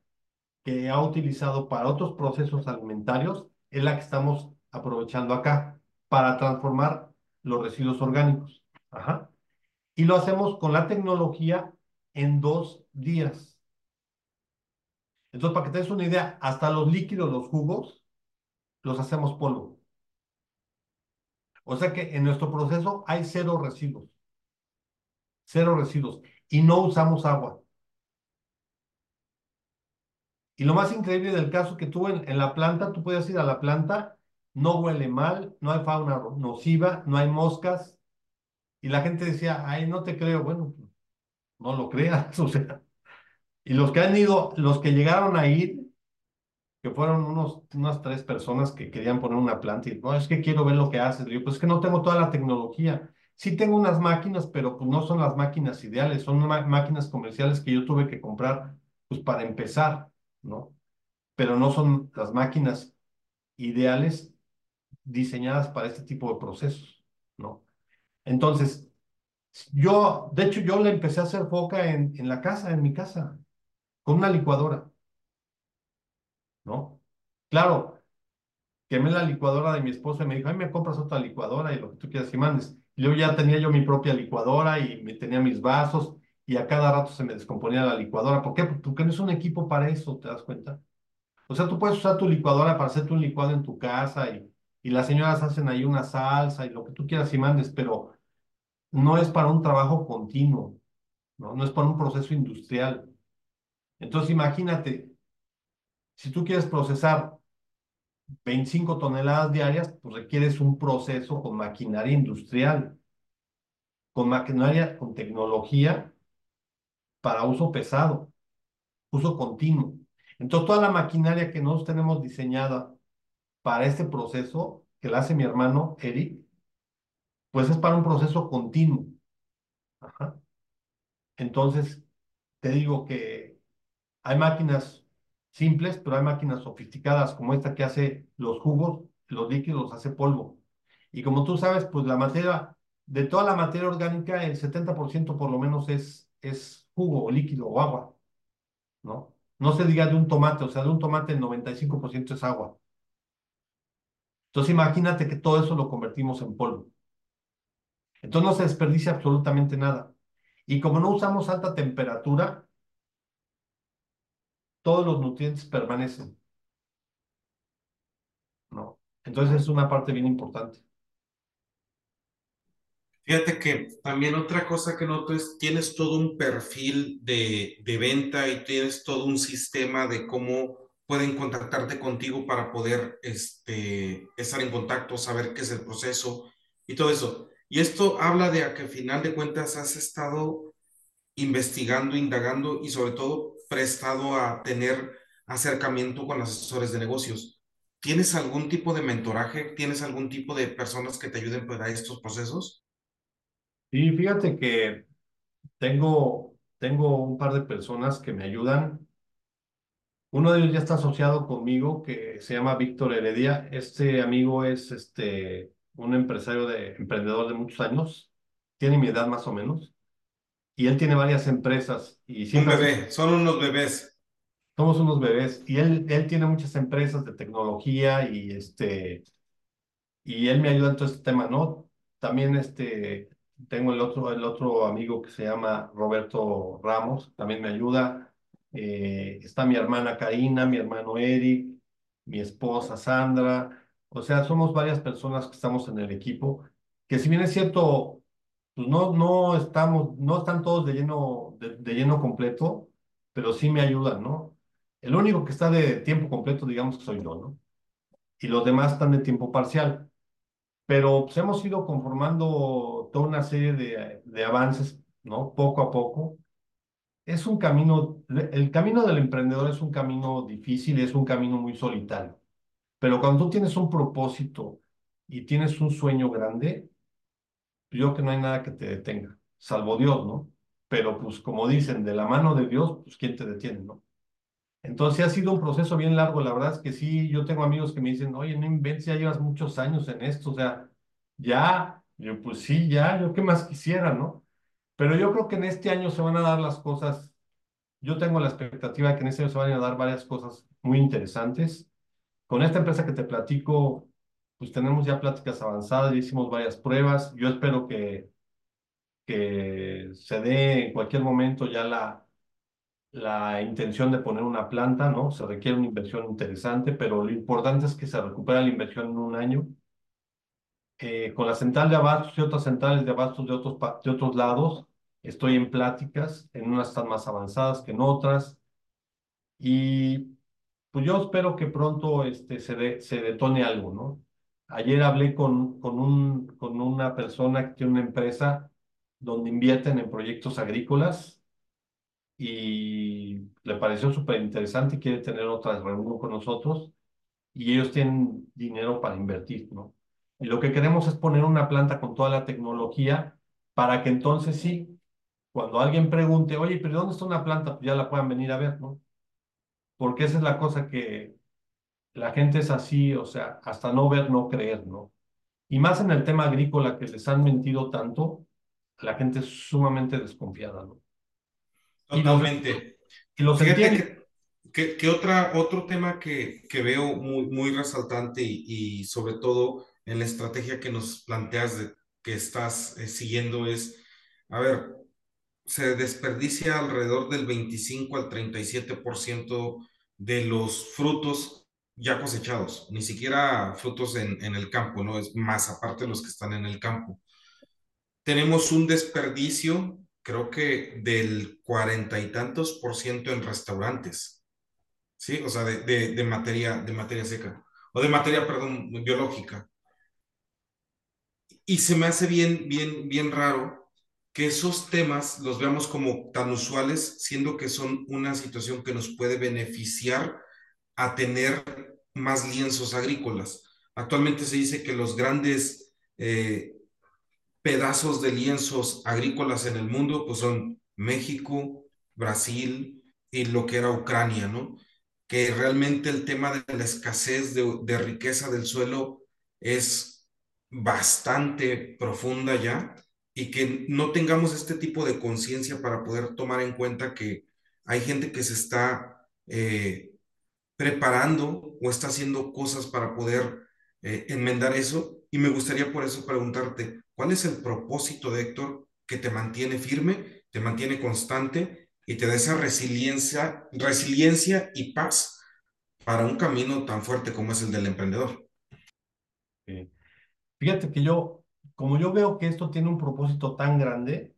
que ha utilizado para otros procesos alimentarios es la que estamos aprovechando acá para transformar los residuos orgánicos. Ajá. Y lo hacemos con la tecnología en dos días. Entonces, para que te una idea, hasta los líquidos, los jugos, los hacemos polvo. O sea que en nuestro proceso hay cero residuos. Cero residuos. Y no usamos agua. Y lo más increíble del caso que tú en, la planta, tú puedes ir a la planta, no huele mal, no hay fauna nociva, no hay moscas. Y la gente decía, ay, no te creo. Bueno, no lo creas, o sea. Y los que han ido, los que llegaron a ir, que fueron unos, unas tres personas que querían poner una planta y, no, es que quiero ver lo que haces. yo, pues es que no tengo toda la tecnología. Sí tengo unas máquinas, pero pues no son las máquinas ideales, son máquinas comerciales que yo tuve que comprar, pues para empezar. ¿No? Pero no son las máquinas ideales diseñadas para este tipo de procesos, ¿no? Entonces, yo, de hecho, yo le empecé a hacer foca en, en la casa, en mi casa, con una licuadora, ¿no? Claro, quemé la licuadora de mi esposo y me dijo, ay, me compras otra licuadora y lo que tú quieras y mandes. Yo ya tenía yo mi propia licuadora y me tenía mis vasos y a cada rato se me descomponía la licuadora. ¿Por qué? Porque no es un equipo para eso, ¿te das cuenta? O sea, tú puedes usar tu licuadora para hacerte un licuado en tu casa y, y las señoras hacen ahí una salsa y lo que tú quieras y mandes, pero no es para un trabajo continuo, ¿no? No es para un proceso industrial. Entonces, imagínate, si tú quieres procesar 25 toneladas diarias, pues requieres un proceso con maquinaria industrial, con maquinaria, con tecnología para uso pesado, uso continuo. Entonces, toda la maquinaria que nosotros tenemos diseñada para este proceso, que la hace mi hermano Eric, pues es para un proceso continuo. Entonces, te digo que hay máquinas simples, pero hay máquinas sofisticadas como esta que hace los jugos, los líquidos, hace polvo. Y como tú sabes, pues la materia, de toda la materia orgánica, el 70% por lo menos es, es jugo o líquido o agua, ¿no? No se diga de un tomate, o sea, de un tomate el 95% es agua. Entonces imagínate que todo eso lo convertimos en polvo. Entonces no se desperdicia absolutamente nada. Y como no usamos alta temperatura, todos los nutrientes permanecen. ¿No? Entonces es una parte bien importante. Fíjate que también otra cosa que noto es, tienes todo un perfil de, de, venta y tienes todo un sistema de cómo pueden contactarte contigo para poder este, estar en contacto, saber qué es el proceso y todo eso. Y esto habla de a que al final de cuentas has estado investigando, indagando y sobre todo prestado a tener acercamiento con asesores de negocios. ¿Tienes algún tipo de mentoraje? ¿Tienes algún tipo de personas que te ayuden para estos procesos? Y fíjate que tengo, tengo un par de personas que me ayudan. Uno de ellos ya está asociado conmigo, que se llama Víctor Heredia. Este amigo es este, un empresario de emprendedor de muchos años, tiene mi edad más o menos, y él tiene varias empresas y Un siempre bebé, son unos bebés. somos unos bebés y él, él tiene muchas empresas de tecnología y este y él me ayuda en todo este tema, ¿no? También este tengo el otro el otro amigo que se llama Roberto Ramos, también me ayuda. Eh, está mi hermana Karina, mi hermano Eric, mi esposa Sandra. O sea, somos varias personas que estamos en el equipo, que si bien es cierto, pues no, no estamos, no están todos de lleno, de, de lleno completo, pero sí me ayudan, ¿no? El único que está de tiempo completo, digamos que soy yo, ¿no? Y los demás están de tiempo parcial. Pero pues, hemos ido conformando toda una serie de, de avances, ¿no? Poco a poco. Es un camino, el camino del emprendedor es un camino difícil, es un camino muy solitario. Pero cuando tú tienes un propósito y tienes un sueño grande, yo creo que no hay nada que te detenga, salvo Dios, ¿no? Pero pues como dicen, de la mano de Dios, pues ¿quién te detiene, no? Entonces ha sido un proceso bien largo, la verdad es que sí, yo tengo amigos que me dicen, oye, no inventes, ya llevas muchos años en esto, o sea, ya, yo pues sí, ya, yo qué más quisiera, ¿no? Pero yo creo que en este año se van a dar las cosas, yo tengo la expectativa de que en este año se van a dar varias cosas muy interesantes. Con esta empresa que te platico, pues tenemos ya pláticas avanzadas, ya hicimos varias pruebas, yo espero que, que se dé en cualquier momento ya la la intención de poner una planta, ¿no? Se requiere una inversión interesante, pero lo importante es que se recupera la inversión en un año. Eh, con la central de abastos y otras centrales de abastos de otros, de otros lados, estoy en pláticas, en unas están más avanzadas que en otras, y pues yo espero que pronto este, se, se detone algo, ¿no? Ayer hablé con, con, un, con una persona que tiene una empresa donde invierten en proyectos agrícolas y le pareció súper interesante y quiere tener otra reunión con nosotros y ellos tienen dinero para invertir, ¿no? Y lo que queremos es poner una planta con toda la tecnología para que entonces sí, cuando alguien pregunte, oye, pero ¿dónde está una planta? Pues ya la puedan venir a ver, ¿no? Porque esa es la cosa que la gente es así, o sea, hasta no ver, no creer, ¿no? Y más en el tema agrícola que les han mentido tanto, la gente es sumamente desconfiada, ¿no? Totalmente. Y los Fíjate entiende. que, que, que otra, otro tema que, que veo muy, muy resaltante y, y sobre todo en la estrategia que nos planteas que estás eh, siguiendo es, a ver, se desperdicia alrededor del 25 al 37% de los frutos ya cosechados, ni siquiera frutos en, el campo, ¿no? Es más aparte los que están en el campo. Tenemos un desperdicio, creo que del cuarenta y tantos por ciento en restaurantes, ¿sí? O sea, de materia, de materia seca, o de materia, perdón, biológica. Y se me hace bien, bien, bien raro que esos temas los veamos como tan usuales, siendo que son una situación que nos puede beneficiar a tener más lienzos agrícolas. Actualmente se dice que los grandes eh, pedazos de lienzos agrícolas en el mundo, pues son México, Brasil y lo que era Ucrania, ¿no? Que realmente el tema de la escasez de, de riqueza del suelo es bastante profunda ya y que no tengamos este tipo de conciencia para poder tomar en cuenta que hay gente que se está eh, preparando o está haciendo cosas para poder eh, enmendar eso. Y me gustaría por eso preguntarte, ¿cuál es el propósito de Héctor que te mantiene firme, te mantiene constante y te da esa resiliencia, resiliencia y paz para un camino tan fuerte como es el del emprendedor? Sí. Fíjate que yo, como yo veo que esto tiene un propósito tan grande,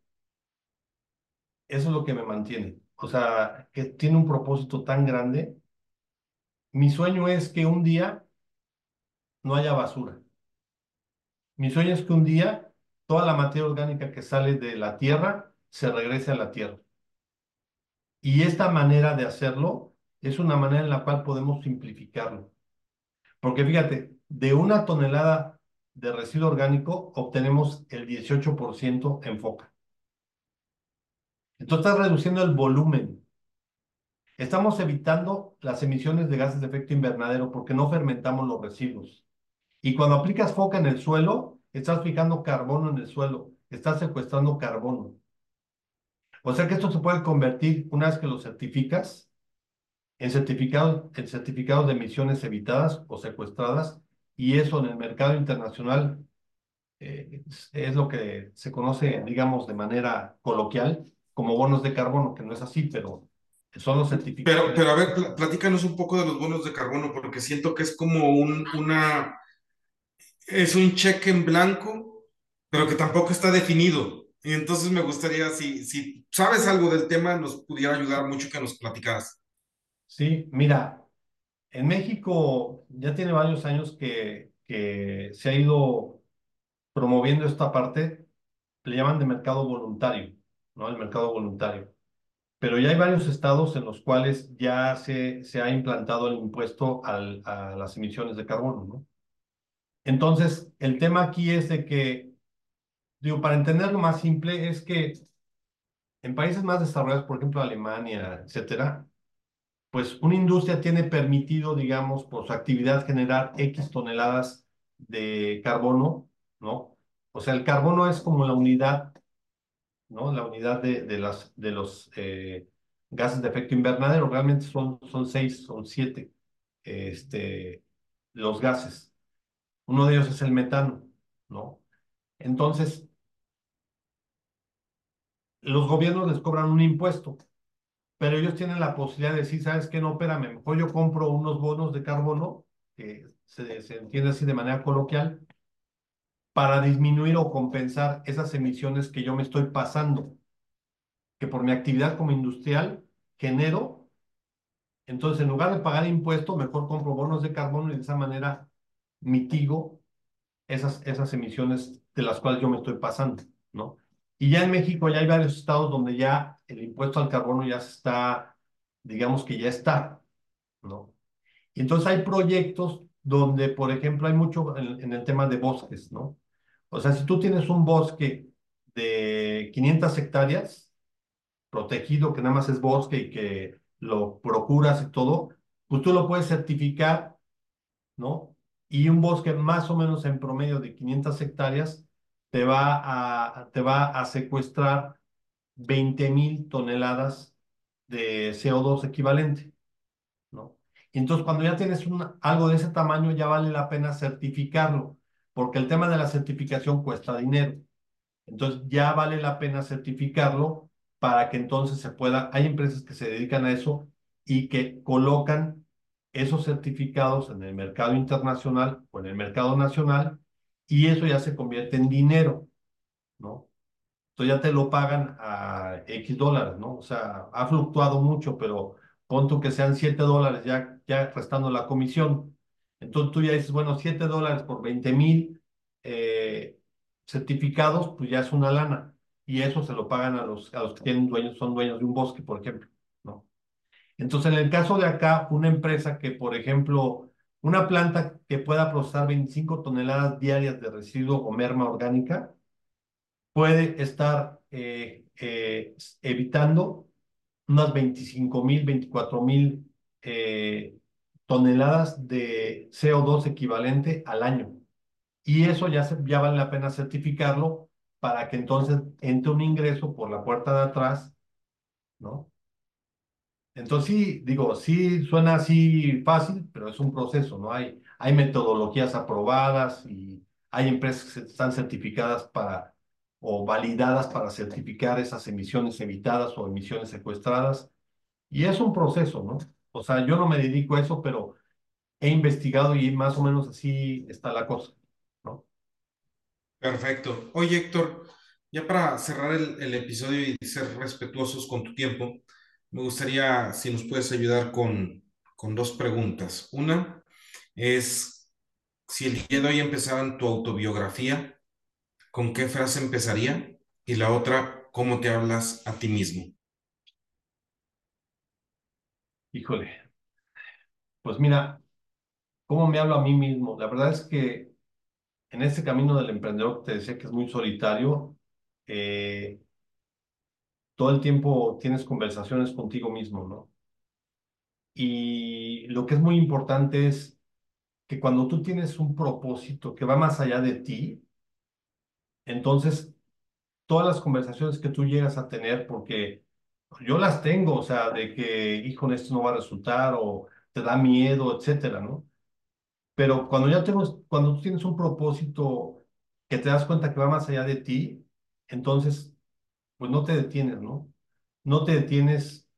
eso es lo que me mantiene. O sea, que tiene un propósito tan grande. Mi sueño es que un día no haya basura. Mi sueño es que un día toda la materia orgánica que sale de la tierra se regrese a la tierra. Y esta manera de hacerlo es una manera en la cual podemos simplificarlo. Porque fíjate, de una tonelada de residuo orgánico obtenemos el 18% en foca. Entonces estás reduciendo el volumen. estamos evitando las emisiones de gases de efecto invernadero porque no fermentamos los residuos. Y cuando aplicas foca en el suelo, estás fijando carbono en el suelo, estás secuestrando carbono. O sea que esto se puede convertir, una vez que lo certificas, en certificados, en certificados de emisiones evitadas o secuestradas, y eso en el mercado internacional eh, es lo que se conoce, digamos, de manera coloquial como bonos de carbono, que no es así, pero son los certificados. Pero, pero a ver, platícanos un poco de los bonos de carbono, porque siento que es como un, una, es un cheque en blanco, pero que tampoco está definido. Y entonces me gustaría, si, si sabes algo del tema, nos pudiera ayudar mucho que nos platicaras. Sí, mira, en México ya tiene varios años que, se ha ido promoviendo esta parte, le llaman de mercado voluntario, ¿no? El mercado voluntario. Pero ya hay varios estados en los cuales ya se, ha implantado el impuesto a las emisiones de carbono, ¿no? Entonces, el tema aquí es de que, digo, para entenderlo más simple, es que en países más desarrollados, por ejemplo, Alemania, etcétera, pues una industria tiene permitido, digamos, por su actividad generar X toneladas de carbono ¿no? O sea, el carbono es como la unidad, ¿no? La unidad de, de, las, de los eh, gases de efecto invernadero. Realmente son, son seis, son siete este, los gases. Uno de ellos es el metano, ¿no? Entonces, los gobiernos les cobran un impuesto, pero ellos tienen la posibilidad de decir, ¿sabes qué? No, espérame, mejor yo compro unos bonos de carbono, que se, se entiende así de manera coloquial, para disminuir o compensar esas emisiones que yo me estoy pasando, que por mi actividad como industrial genero. Entonces, en lugar de pagar impuestos, mejor compro bonos de carbono y de esa manera mitigo esas, esas emisiones de las cuales yo me estoy pasando, ¿no? Y ya en México ya hay varios estados donde ya el impuesto al carbono ya está, digamos que ya está, ¿no? Y entonces hay proyectos donde, por ejemplo, hay mucho en, en el tema de bosques, ¿no? O sea, si tú tienes un bosque de 500 hectáreas protegido, que nada más es bosque y que lo procuras y todo, pues tú lo puedes certificar, ¿no? Y un bosque más o menos en promedio de 500 hectáreas te va a, te va a secuestrar 20 mil toneladas de CO2 equivalente, ¿no? Y entonces cuando ya tienes algo de ese tamaño, ya vale la pena certificarlo porque el tema de la certificación cuesta dinero. Entonces ya vale la pena certificarlo para que entonces se pueda, hay empresas que se dedican a eso y que colocan esos certificados en el mercado internacional o en el mercado nacional y eso ya se convierte en dinero, ¿no? Entonces ya te lo pagan a X dólares, ¿no? O sea, ha fluctuado mucho, pero pon tú que sean 7 dólares ya, ya restando la comisión. Entonces tú ya dices, bueno, 7 dólares por 20 mil eh, certificados, pues ya es una lana. Y eso se lo pagan a los, a los que tienen dueños, son dueños de un bosque, por ejemplo, ¿no? Entonces, en el caso de acá, una empresa que, por ejemplo, una planta que pueda procesar 25 toneladas diarias de residuo o merma orgánica, puede estar eh, eh, evitando unas 25 mil, 24 mil toneladas de CO2 equivalente al año. Y eso ya, se, ya vale la pena certificarlo para que entonces entre un ingreso por la puerta de atrás, ¿no? Entonces sí, digo, sí suena así fácil, pero es un proceso, ¿no? Hay, hay metodologías aprobadas y hay empresas que están certificadas para o validadas para certificar esas emisiones evitadas o emisiones secuestradas. Y es un proceso, ¿no? O sea, yo no me dedico a eso, pero he investigado y más o menos así está la cosa, ¿no? Perfecto. Oye, Héctor, ya para cerrar el, episodio y ser respetuosos con tu tiempo, me gustaría si nos puedes ayudar con, con dos preguntas. Una es, si el día de hoy empezaran tu autobiografía, ¿con qué frase empezaría? Y la otra, ¿cómo te hablas a ti mismo? Híjole, pues mira, ¿cómo me hablo a mí mismo? La verdad es que en este camino del emprendedor, te decía que es muy solitario, eh, todo el tiempo tienes conversaciones contigo mismo, ¿no? Y lo que es muy importante es que cuando tú tienes un propósito que va más allá de ti, entonces todas las conversaciones que tú llegas a tener, porque yo las tengo, o sea, de que, hijo, esto no va a resultar o te da miedo, etcétera, ¿no? Pero cuando ya tenemos, cuando tú tienes un propósito que te das cuenta que va más allá de ti, entonces, pues no te detienes, ¿no? No te detienes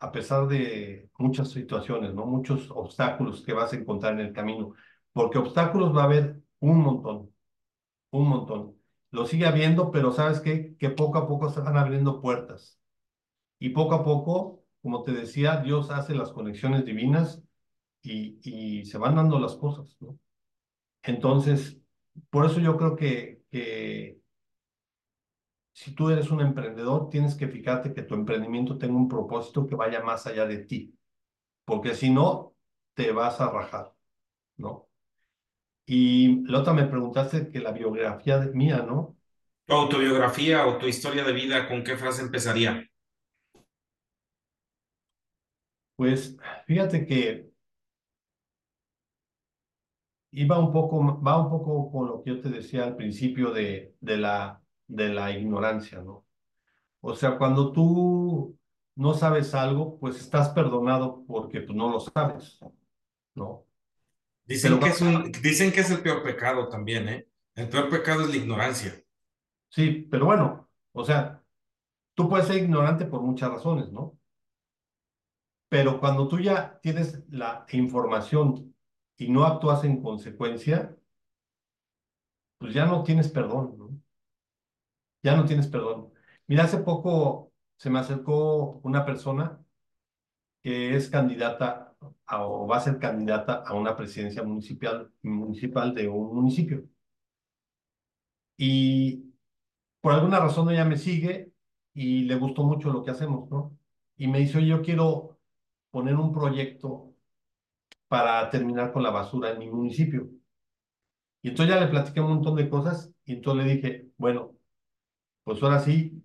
a pesar de muchas situaciones, ¿no? Muchos obstáculos que vas a encontrar en el camino, porque obstáculos va a haber un montón, un montón. Lo sigue habiendo, pero ¿sabes qué? Que poco a poco se van abriendo puertas. Y poco a poco, como te decía, Dios hace las conexiones divinas y, y se van dando las cosas, ¿no? Entonces, por eso yo creo que, que si tú eres un emprendedor, tienes que fijarte que tu emprendimiento tenga un propósito que vaya más allá de ti, porque si no, te vas a rajar, ¿no? Y la otra me preguntaste que la biografía de, mía, ¿no? Tu autobiografía o tu historia de vida, ¿con qué frase empezaría? Pues fíjate que iba un poco, va un poco con lo que yo te decía al principio de, de la, de la ignorancia, ¿no? O sea, cuando tú no sabes algo, pues estás perdonado porque pues, no lo sabes, ¿no? Dicen que es un, dicen que es el peor pecado también, ¿eh? El peor pecado es la ignorancia. sí, pero bueno, o sea, tú puedes ser ignorante por muchas razones, ¿no? Pero cuando tú ya tienes la información y no actúas en consecuencia, pues ya no tienes perdón, ¿no? Ya no tienes perdón. Mira, hace poco se me acercó una persona que es candidata a- o va a ser candidata a una presidencia municipal, municipal de un municipio. Y por alguna razón ella me sigue y le gustó mucho lo que hacemos, ¿no? Y me dice, "Oye, yo quiero poner un proyecto para terminar con la basura en mi municipio. Y entonces ya le platiqué un montón de cosas y entonces le dije, bueno, pues ahora sí,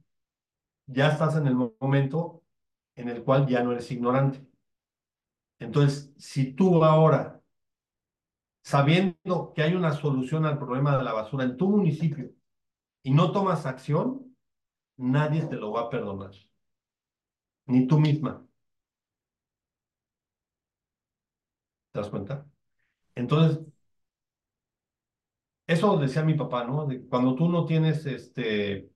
ya estás en el momento en el cual ya no eres ignorante. Entonces, si tú ahora, sabiendo que hay una solución al problema de la basura en tu municipio y no tomas acción, nadie te lo va a perdonar, ni tú misma. ¿Te das cuenta? Entonces, eso decía mi papá, ¿no? Cuando tú no tienes este,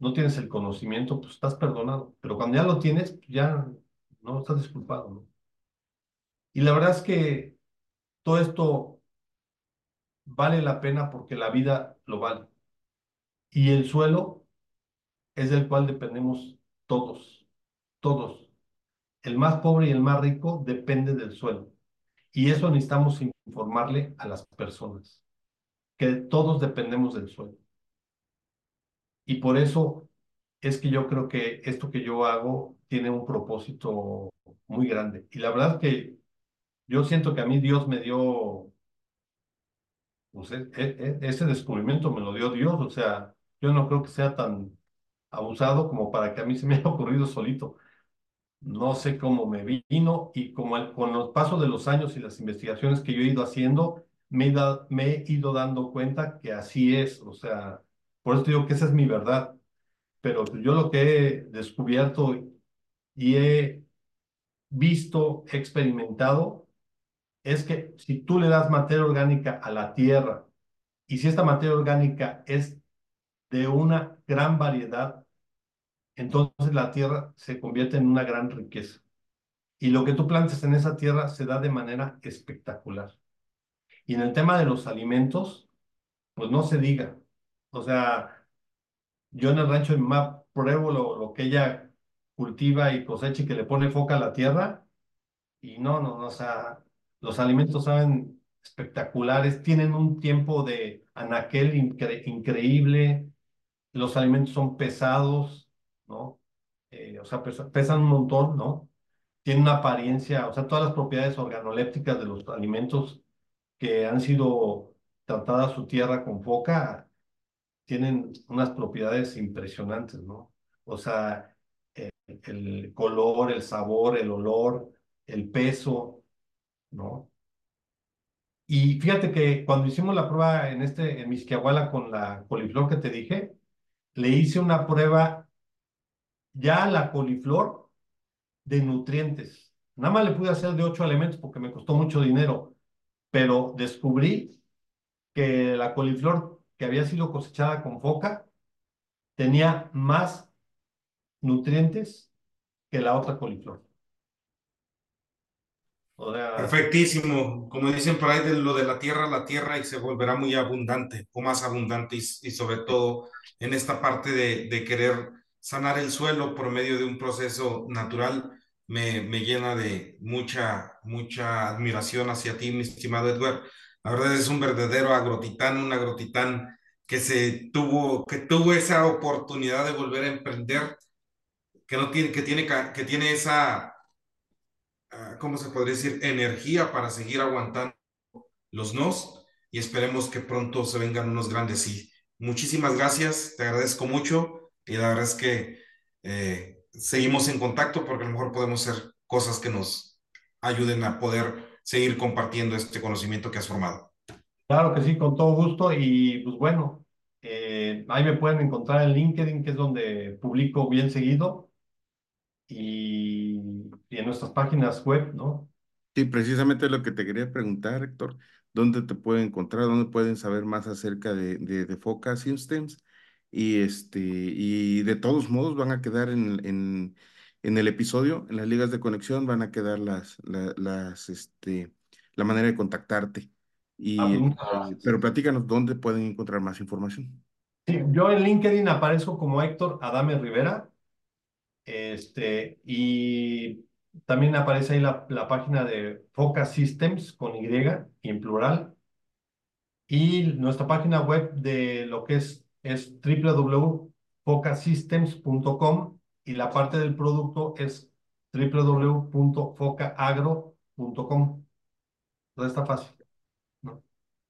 no tienes el conocimiento, pues estás perdonado. Pero cuando ya lo tienes, ya no estás disculpado, ¿no? Y la verdad es que todo esto vale la pena porque la vida lo vale. Y el suelo es del cual dependemos todos, todos. El más pobre y el más rico depende del suelo. Y eso necesitamos informarle a las personas, que todos dependemos del suelo. Y por eso es que yo creo que esto que yo hago tiene un propósito muy grande. Y la verdad que yo siento que a mí Dios me dio, pues, e- e- e- ese descubrimiento me lo dio Dios. O sea, yo no creo que sea tan abusado como para que a mí se me haya ocurrido solito. No sé cómo me vino y como el- con los pasos de los años y las investigaciones que yo he ido haciendo, me he, ido dando cuenta que así es. O sea, por eso digo que esa es mi verdad. Pero yo lo que he descubierto y he visto, experimentado, es que si tú le das materia orgánica a la tierra y si esta materia orgánica es de una gran variedad, entonces la tierra se convierte en una gran riqueza. Y lo que tú plantes en esa tierra se da de manera espectacular. Y en el tema de los alimentos, pues no se diga. O sea, yo en el rancho de mi mamá pruebo lo, lo que ella cultiva y cosecha y que le pone foca a la tierra Y no, no, no, o sea, los alimentos saben espectaculares, tienen un tiempo de anaquel incre- increíble, los alimentos son pesados, ¿no? Eh, o sea, pesa- pesan un montón, ¿no? Tienen una apariencia, o sea, todas las propiedades organolépticas de los alimentos que han sido tratadas su tierra con foca, tienen unas propiedades impresionantes, ¿no? O sea, el color, el sabor, el olor el peso, ¿no? Y fíjate que cuando hicimos la prueba en este, en Misquiahuala con la coliflor que te dije, le hice una prueba ya a la coliflor de nutrientes. Nada más le pude hacer de ocho elementos porque me costó mucho dinero, pero descubrí que la coliflor que había sido cosechada con foca tenía más nutrientes que la otra coliflor. Perfectísimo. Como dicen por ahí de lo de la tierra, la tierra y se volverá muy abundante o más abundante y, sobre todo en esta parte de, querer sanar el suelo por medio de un proceso natural me, me, llena de mucha, mucha admiración hacia ti, mi estimado Edward. La verdad es un verdadero agrotitán, un agrotitán que se tuvo, que tuvo esa oportunidad de volver a emprender, que no tiene, que tiene, que tiene esa ¿cómo se podría decir? Energía para seguir aguantando los nos y esperemos que pronto se vengan unos grandes sí. Muchísimas gracias, te agradezco mucho y la verdad es que eh, seguimos en contacto porque a lo mejor podemos hacer cosas que nos ayuden a poder seguir compartiendo este conocimiento que has formado. Claro que sí, con todo gusto y pues bueno, eh, ahí me pueden encontrar en LinkedIn, que es donde publico bien seguido y, en nuestras páginas web, ¿no? Sí, precisamente lo que te quería preguntar, Héctor. ¿Dónde te pueden encontrar? ¿Dónde pueden saber más acerca de, de, de Foca Systems? Y, este, y de todos modos van a quedar en, en, en el episodio, en las ligas de conexión, van a quedar las, las, este, la manera de contactarte. Y, ah, este, pero platícanos dónde pueden encontrar más información. Sí, yo en LinkedIn aparezco como Héctor Adame Rivera este, y también aparece ahí la, la página de Focus Systems con Y y en plural. Y nuestra página web de lo que es es www.focasystems.com y la parte del producto es www.focaagro.com. Todo está fácil.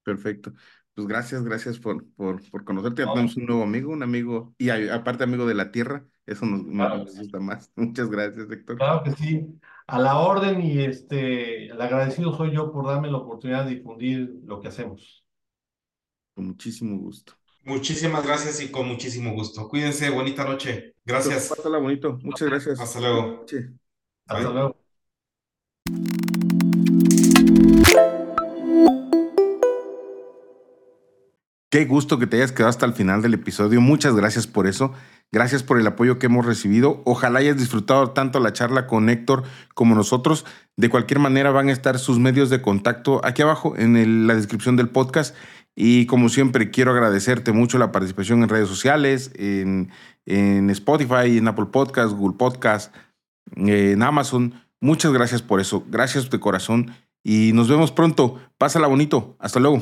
Perfecto. Pues gracias, gracias por, por, por conocerte. tenemos un nuevo amigo, un amigo, y aparte amigo de la tierra. Eso nos, gusta más. Muchas gracias, Héctor. Claro que sí. A la orden y este, el agradecido soy yo por darme la oportunidad de difundir lo que hacemos. Con muchísimo gusto. Muchísimas gracias y con muchísimo gusto. Cuídense, bonita noche. Gracias. Pásala bonito. Muchas gracias. Hasta luego. Hasta luego. Qué gusto que te hayas quedado hasta el final del episodio. Muchas gracias por eso. Gracias por el apoyo que hemos recibido. Ojalá hayas disfrutado tanto la charla con Héctor como nosotros. De cualquier manera van a estar sus medios de contacto aquí abajo en la descripción del podcast. Y como siempre, quiero agradecerte mucho la participación en redes sociales, en, en Spotify, en Apple Podcast, Google Podcast, en Amazon. Muchas gracias por eso. Gracias de corazón. Y nos vemos pronto. Pásala bonito. Hasta luego.